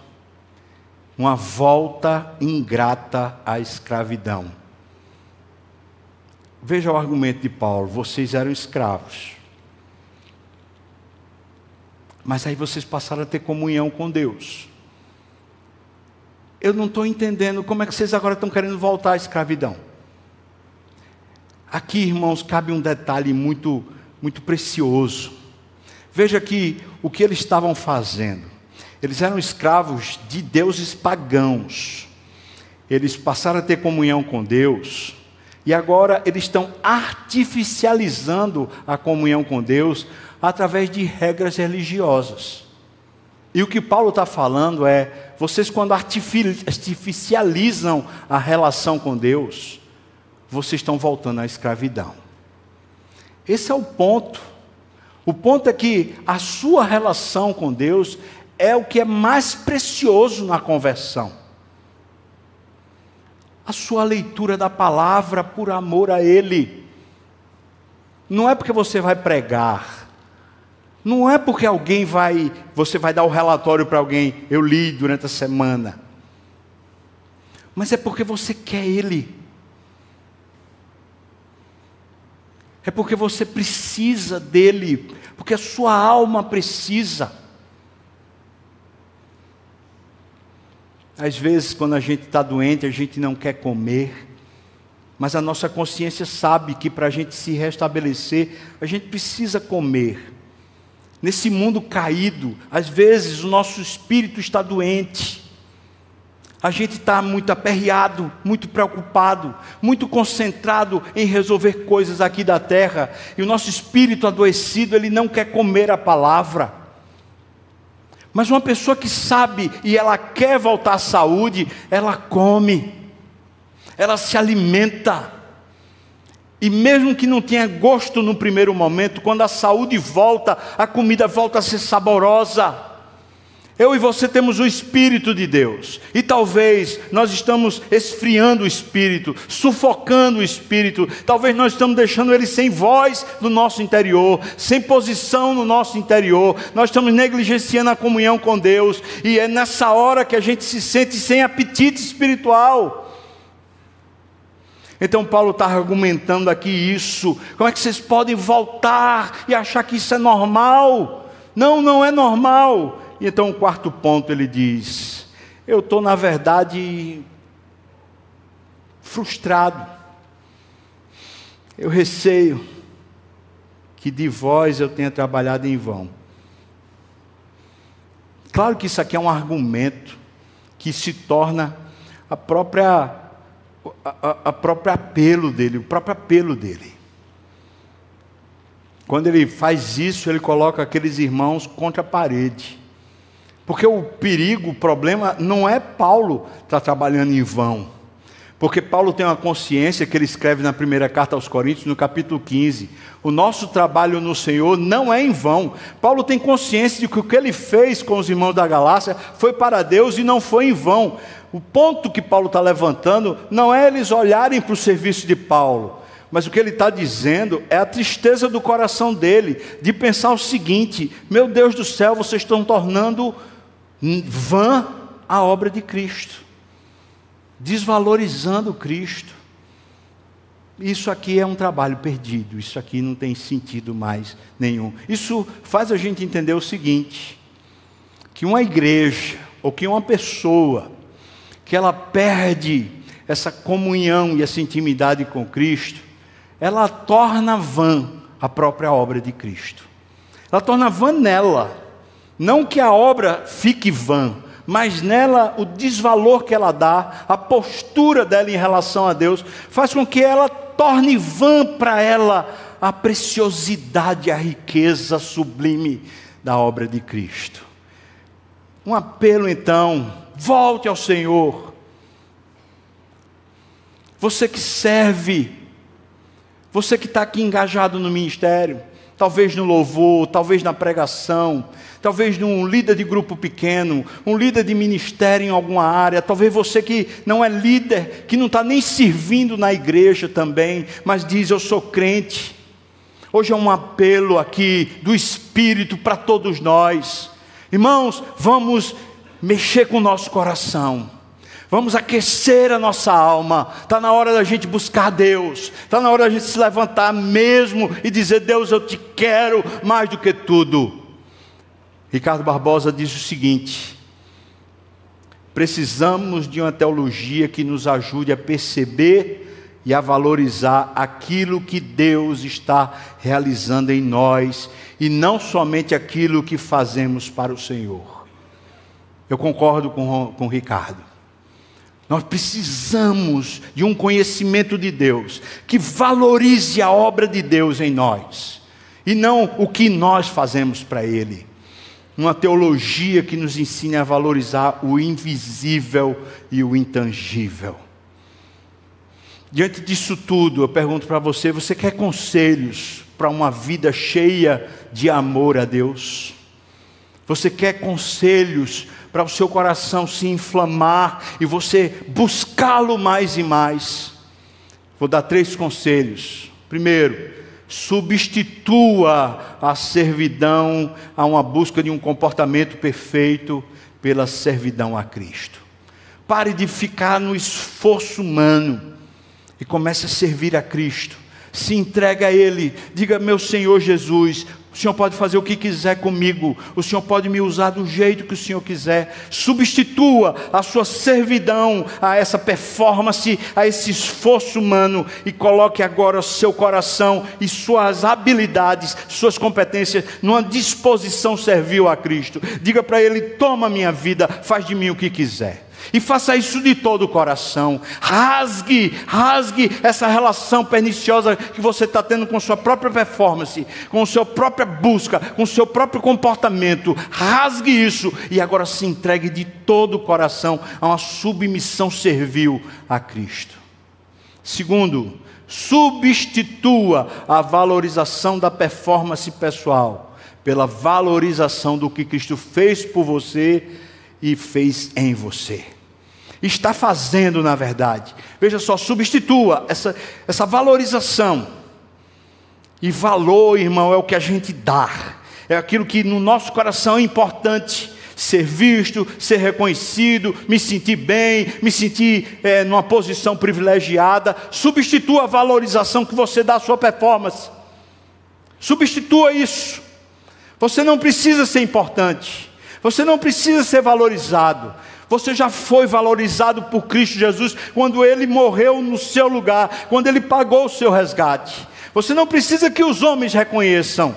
uma volta ingrata à escravidão. Veja o argumento de Paulo: vocês eram escravos. Mas aí vocês passaram a ter comunhão com Deus. Eu não estou entendendo como é que vocês agora estão querendo voltar à escravidão. Aqui, irmãos, cabe um detalhe muito, muito precioso. Veja que o que eles estavam fazendo. Eles eram escravos de deuses pagãos. Eles passaram a ter comunhão com Deus. E agora eles estão artificializando a comunhão com Deus através de regras religiosas. E o que Paulo está falando é: vocês, quando artificializam a relação com Deus, vocês estão voltando à escravidão. Esse é o ponto. O ponto é que a sua relação com Deus é o que é mais precioso na conversão. A sua leitura da palavra por amor a Ele. Não é porque você vai pregar. Não é porque alguém vai, você vai dar o relatório para alguém, eu li durante a semana. Mas é porque você quer Ele. É porque você precisa dele, porque a sua alma precisa. Às vezes, quando a gente está doente, a gente não quer comer, mas a nossa consciência sabe que para a gente se restabelecer, a gente precisa comer. Nesse mundo caído, às vezes o nosso espírito está doente, a gente está muito aperreado, muito preocupado, muito concentrado em resolver coisas aqui da terra, e o nosso espírito adoecido, ele não quer comer a palavra. Mas uma pessoa que sabe e ela quer voltar à saúde, ela come, ela se alimenta. E mesmo que não tenha gosto no primeiro momento, quando a saúde volta, a comida volta a ser saborosa. Eu e você temos o Espírito de Deus, e talvez nós estamos esfriando o Espírito, sufocando o Espírito, talvez nós estamos deixando ele sem voz no nosso interior, sem posição no nosso interior, nós estamos negligenciando a comunhão com Deus, e é nessa hora que a gente se sente sem apetite espiritual. Então Paulo está argumentando aqui isso. Como é que vocês podem voltar e achar que isso é normal? Não, não é normal. Então, o quarto ponto, ele diz: Eu estou, na verdade, frustrado. Eu receio que de vós eu tenha trabalhado em vão. Claro que isso aqui é um argumento que se torna a própria, a, a própria apelo dele, o próprio apelo dele. Quando ele faz isso, ele coloca aqueles irmãos contra a parede. Porque o perigo, o problema, não é Paulo estar tá trabalhando em vão. Porque Paulo tem uma consciência que ele escreve na primeira carta aos Coríntios, no capítulo 15. O nosso trabalho no Senhor não é em vão. Paulo tem consciência de que o que ele fez com os irmãos da Galácia foi para Deus e não foi em vão. O ponto que Paulo está levantando não é eles olharem para o serviço de Paulo. Mas o que ele está dizendo é a tristeza do coração dele, de pensar o seguinte: meu Deus do céu, vocês estão tornando vã a obra de Cristo, desvalorizando Cristo. Isso aqui é um trabalho perdido, isso aqui não tem sentido mais nenhum. Isso faz a gente entender o seguinte: que uma igreja, ou que uma pessoa, que ela perde essa comunhão e essa intimidade com Cristo, ela torna vã a própria obra de Cristo. Ela torna vã nela. Não que a obra fique vã, mas nela o desvalor que ela dá, a postura dela em relação a Deus, faz com que ela torne vã para ela a preciosidade, a riqueza sublime da obra de Cristo. Um apelo então, volte ao Senhor. Você que serve, você que está aqui engajado no ministério, talvez no louvor, talvez na pregação, talvez num líder de grupo pequeno, um líder de ministério em alguma área, talvez você que não é líder, que não está nem servindo na igreja também, mas diz: Eu sou crente. Hoje é um apelo aqui do Espírito para todos nós. Irmãos, vamos mexer com o nosso coração. Vamos aquecer a nossa alma. Está na hora da gente buscar Deus. Está na hora da gente se levantar mesmo e dizer: Deus, eu te quero mais do que tudo. Ricardo Barbosa diz o seguinte: precisamos de uma teologia que nos ajude a perceber e a valorizar aquilo que Deus está realizando em nós e não somente aquilo que fazemos para o Senhor. Eu concordo com, com Ricardo. Nós precisamos de um conhecimento de Deus que valorize a obra de Deus em nós e não o que nós fazemos para Ele. Uma teologia que nos ensine a valorizar o invisível e o intangível. Diante disso tudo, eu pergunto para você: você quer conselhos para uma vida cheia de amor a Deus? Você quer conselhos para o seu coração se inflamar e você buscá-lo mais e mais. Vou dar três conselhos. Primeiro, substitua a servidão a uma busca de um comportamento perfeito pela servidão a Cristo. Pare de ficar no esforço humano e comece a servir a Cristo. Se entregue a Ele, diga: Meu Senhor Jesus, o Senhor pode fazer o que quiser comigo. O Senhor pode me usar do jeito que o Senhor quiser. Substitua a sua servidão a essa performance, a esse esforço humano e coloque agora o seu coração e suas habilidades, suas competências numa disposição servil a Cristo. Diga para Ele: toma minha vida, faz de mim o que quiser. E faça isso de todo o coração. Rasgue, rasgue essa relação perniciosa que você está tendo com sua própria performance, com sua própria busca, com seu próprio comportamento. Rasgue isso e agora se entregue de todo o coração a uma submissão servil a Cristo. Segundo, substitua a valorização da performance pessoal pela valorização do que Cristo fez por você e fez em você está fazendo, na verdade. Veja só, substitua essa, essa valorização. E valor, irmão, é o que a gente dá, é aquilo que no nosso coração é importante. Ser visto, ser reconhecido, me sentir bem, me sentir é, numa posição privilegiada. Substitua a valorização que você dá à sua performance. Substitua isso. Você não precisa ser importante. Você não precisa ser valorizado. Você já foi valorizado por Cristo Jesus quando ele morreu no seu lugar, quando ele pagou o seu resgate. Você não precisa que os homens reconheçam.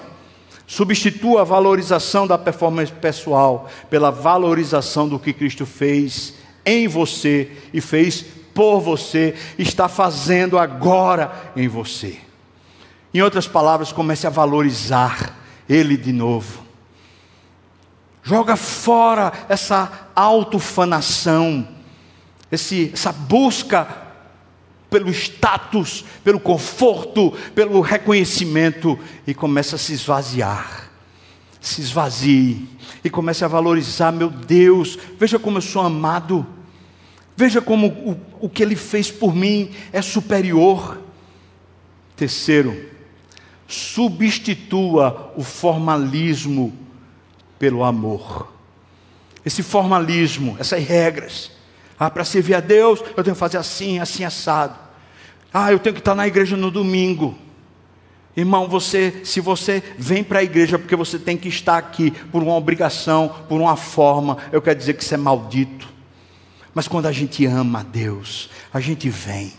Substitua a valorização da performance pessoal pela valorização do que Cristo fez em você e fez por você, está fazendo agora em você. Em outras palavras, comece a valorizar Ele de novo. Joga fora essa autofanação, esse, essa busca pelo status, pelo conforto, pelo reconhecimento e começa a se esvaziar. Se esvazie e comece a valorizar, meu Deus, veja como eu sou amado. Veja como o, o que ele fez por mim é superior. Terceiro, substitua o formalismo pelo amor. Esse formalismo, essas regras. Ah, para servir a Deus, eu tenho que fazer assim, assim, assado. Ah, eu tenho que estar na igreja no domingo. Irmão, você, se você vem para a igreja porque você tem que estar aqui por uma obrigação, por uma forma, eu quero dizer que isso é maldito. Mas quando a gente ama a Deus, a gente vem.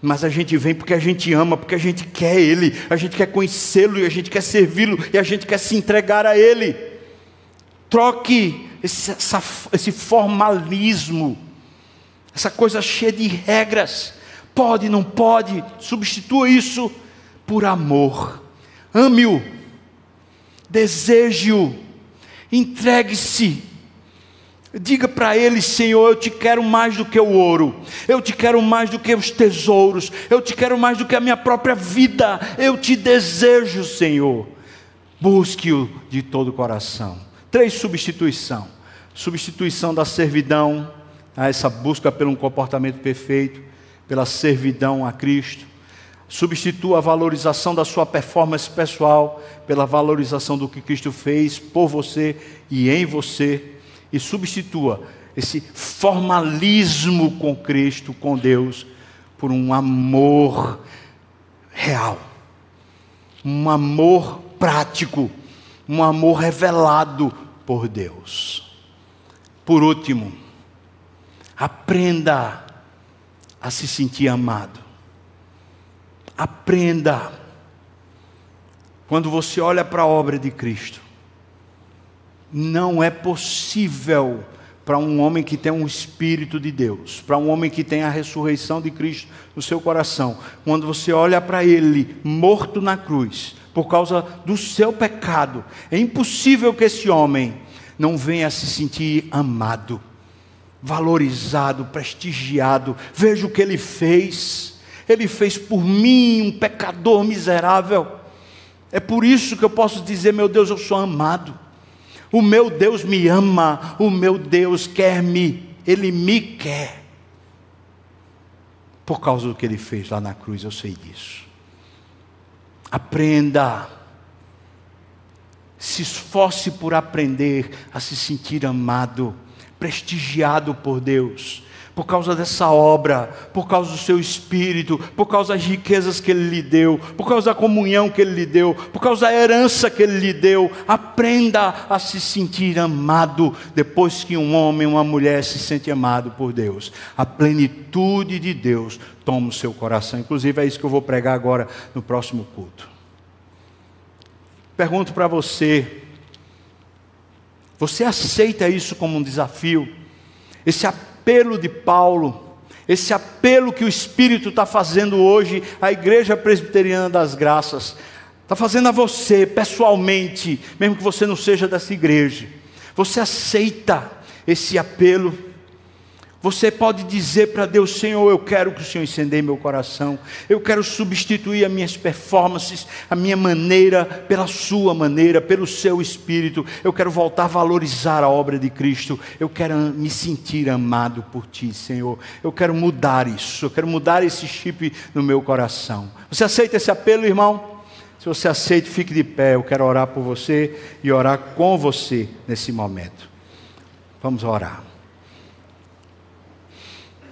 Mas a gente vem porque a gente ama, porque a gente quer Ele, a gente quer conhecê-lo e a gente quer servi-lo e a gente quer se entregar a Ele. Troque esse, essa, esse formalismo, essa coisa cheia de regras. Pode, não pode, substitua isso por amor. Ame-o, deseje-o, entregue-se. Diga para ele, Senhor, eu te quero mais do que o ouro, eu te quero mais do que os tesouros, eu te quero mais do que a minha própria vida, eu te desejo, Senhor. Busque-o de todo o coração. Três substituição: substituição da servidão, a essa busca pelo um comportamento perfeito, pela servidão a Cristo. Substitua a valorização da sua performance pessoal pela valorização do que Cristo fez por você e em você. E substitua esse formalismo com Cristo, com Deus, por um amor real, um amor prático, um amor revelado por Deus. Por último, aprenda a se sentir amado. Aprenda. Quando você olha para a obra de Cristo, não é possível para um homem que tem um Espírito de Deus, para um homem que tem a ressurreição de Cristo no seu coração, quando você olha para ele morto na cruz, por causa do seu pecado, é impossível que esse homem não venha se sentir amado, valorizado, prestigiado. Veja o que ele fez ele fez por mim, um pecador miserável. É por isso que eu posso dizer, meu Deus, eu sou amado. O meu Deus me ama, o meu Deus quer-me, Ele me quer. Por causa do que Ele fez lá na cruz, eu sei disso. Aprenda, se esforce por aprender a se sentir amado, prestigiado por Deus por causa dessa obra, por causa do seu espírito, por causa das riquezas que ele lhe deu, por causa da comunhão que ele lhe deu, por causa da herança que ele lhe deu. Aprenda a se sentir amado depois que um homem, uma mulher se sente amado por Deus. A plenitude de Deus toma o seu coração. Inclusive é isso que eu vou pregar agora no próximo culto. Pergunto para você: você aceita isso como um desafio? Esse apelo de Paulo, esse apelo que o Espírito está fazendo hoje à Igreja Presbiteriana das Graças, está fazendo a você pessoalmente, mesmo que você não seja dessa igreja. Você aceita esse apelo? Você pode dizer para Deus: Senhor, eu quero que o Senhor incendeie meu coração, eu quero substituir as minhas performances, a minha maneira, pela Sua maneira, pelo Seu Espírito. Eu quero voltar a valorizar a obra de Cristo, eu quero me sentir amado por Ti, Senhor. Eu quero mudar isso, eu quero mudar esse chip no meu coração. Você aceita esse apelo, irmão? Se você aceita, fique de pé. Eu quero orar por você e orar com você nesse momento. Vamos orar.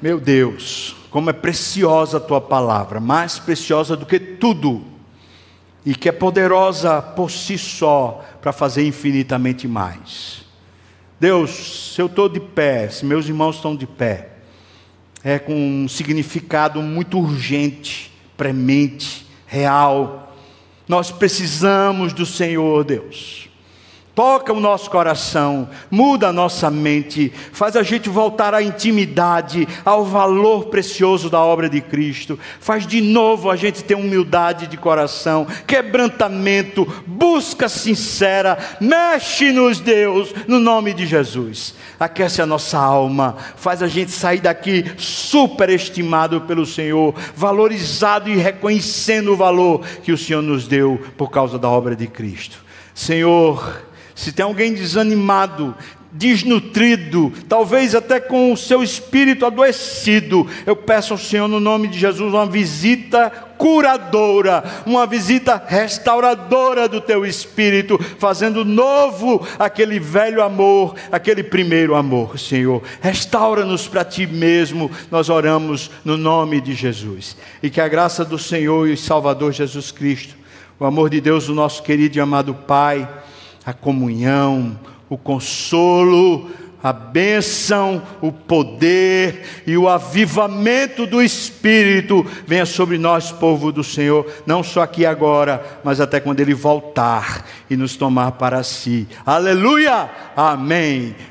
Meu Deus, como é preciosa a tua palavra, mais preciosa do que tudo, e que é poderosa por si só para fazer infinitamente mais. Deus, se eu estou de pé, se meus irmãos estão de pé, é com um significado muito urgente, premente, real. Nós precisamos do Senhor, Deus toca o nosso coração, muda a nossa mente, faz a gente voltar à intimidade, ao valor precioso da obra de Cristo, faz de novo a gente ter humildade de coração, quebrantamento, busca sincera, mexe-nos, Deus, no nome de Jesus. Aquece a nossa alma, faz a gente sair daqui superestimado pelo Senhor, valorizado e reconhecendo o valor que o Senhor nos deu por causa da obra de Cristo. Senhor, se tem alguém desanimado, desnutrido, talvez até com o seu espírito adoecido, eu peço ao Senhor, no nome de Jesus, uma visita curadora, uma visita restauradora do teu espírito, fazendo novo aquele velho amor, aquele primeiro amor, Senhor. Restaura-nos para ti mesmo, nós oramos no nome de Jesus. E que a graça do Senhor e Salvador Jesus Cristo, o amor de Deus, o nosso querido e amado Pai, a comunhão, o consolo, a bênção, o poder e o avivamento do Espírito venha sobre nós, povo do Senhor, não só aqui agora, mas até quando Ele voltar e nos tomar para si. Aleluia! Amém.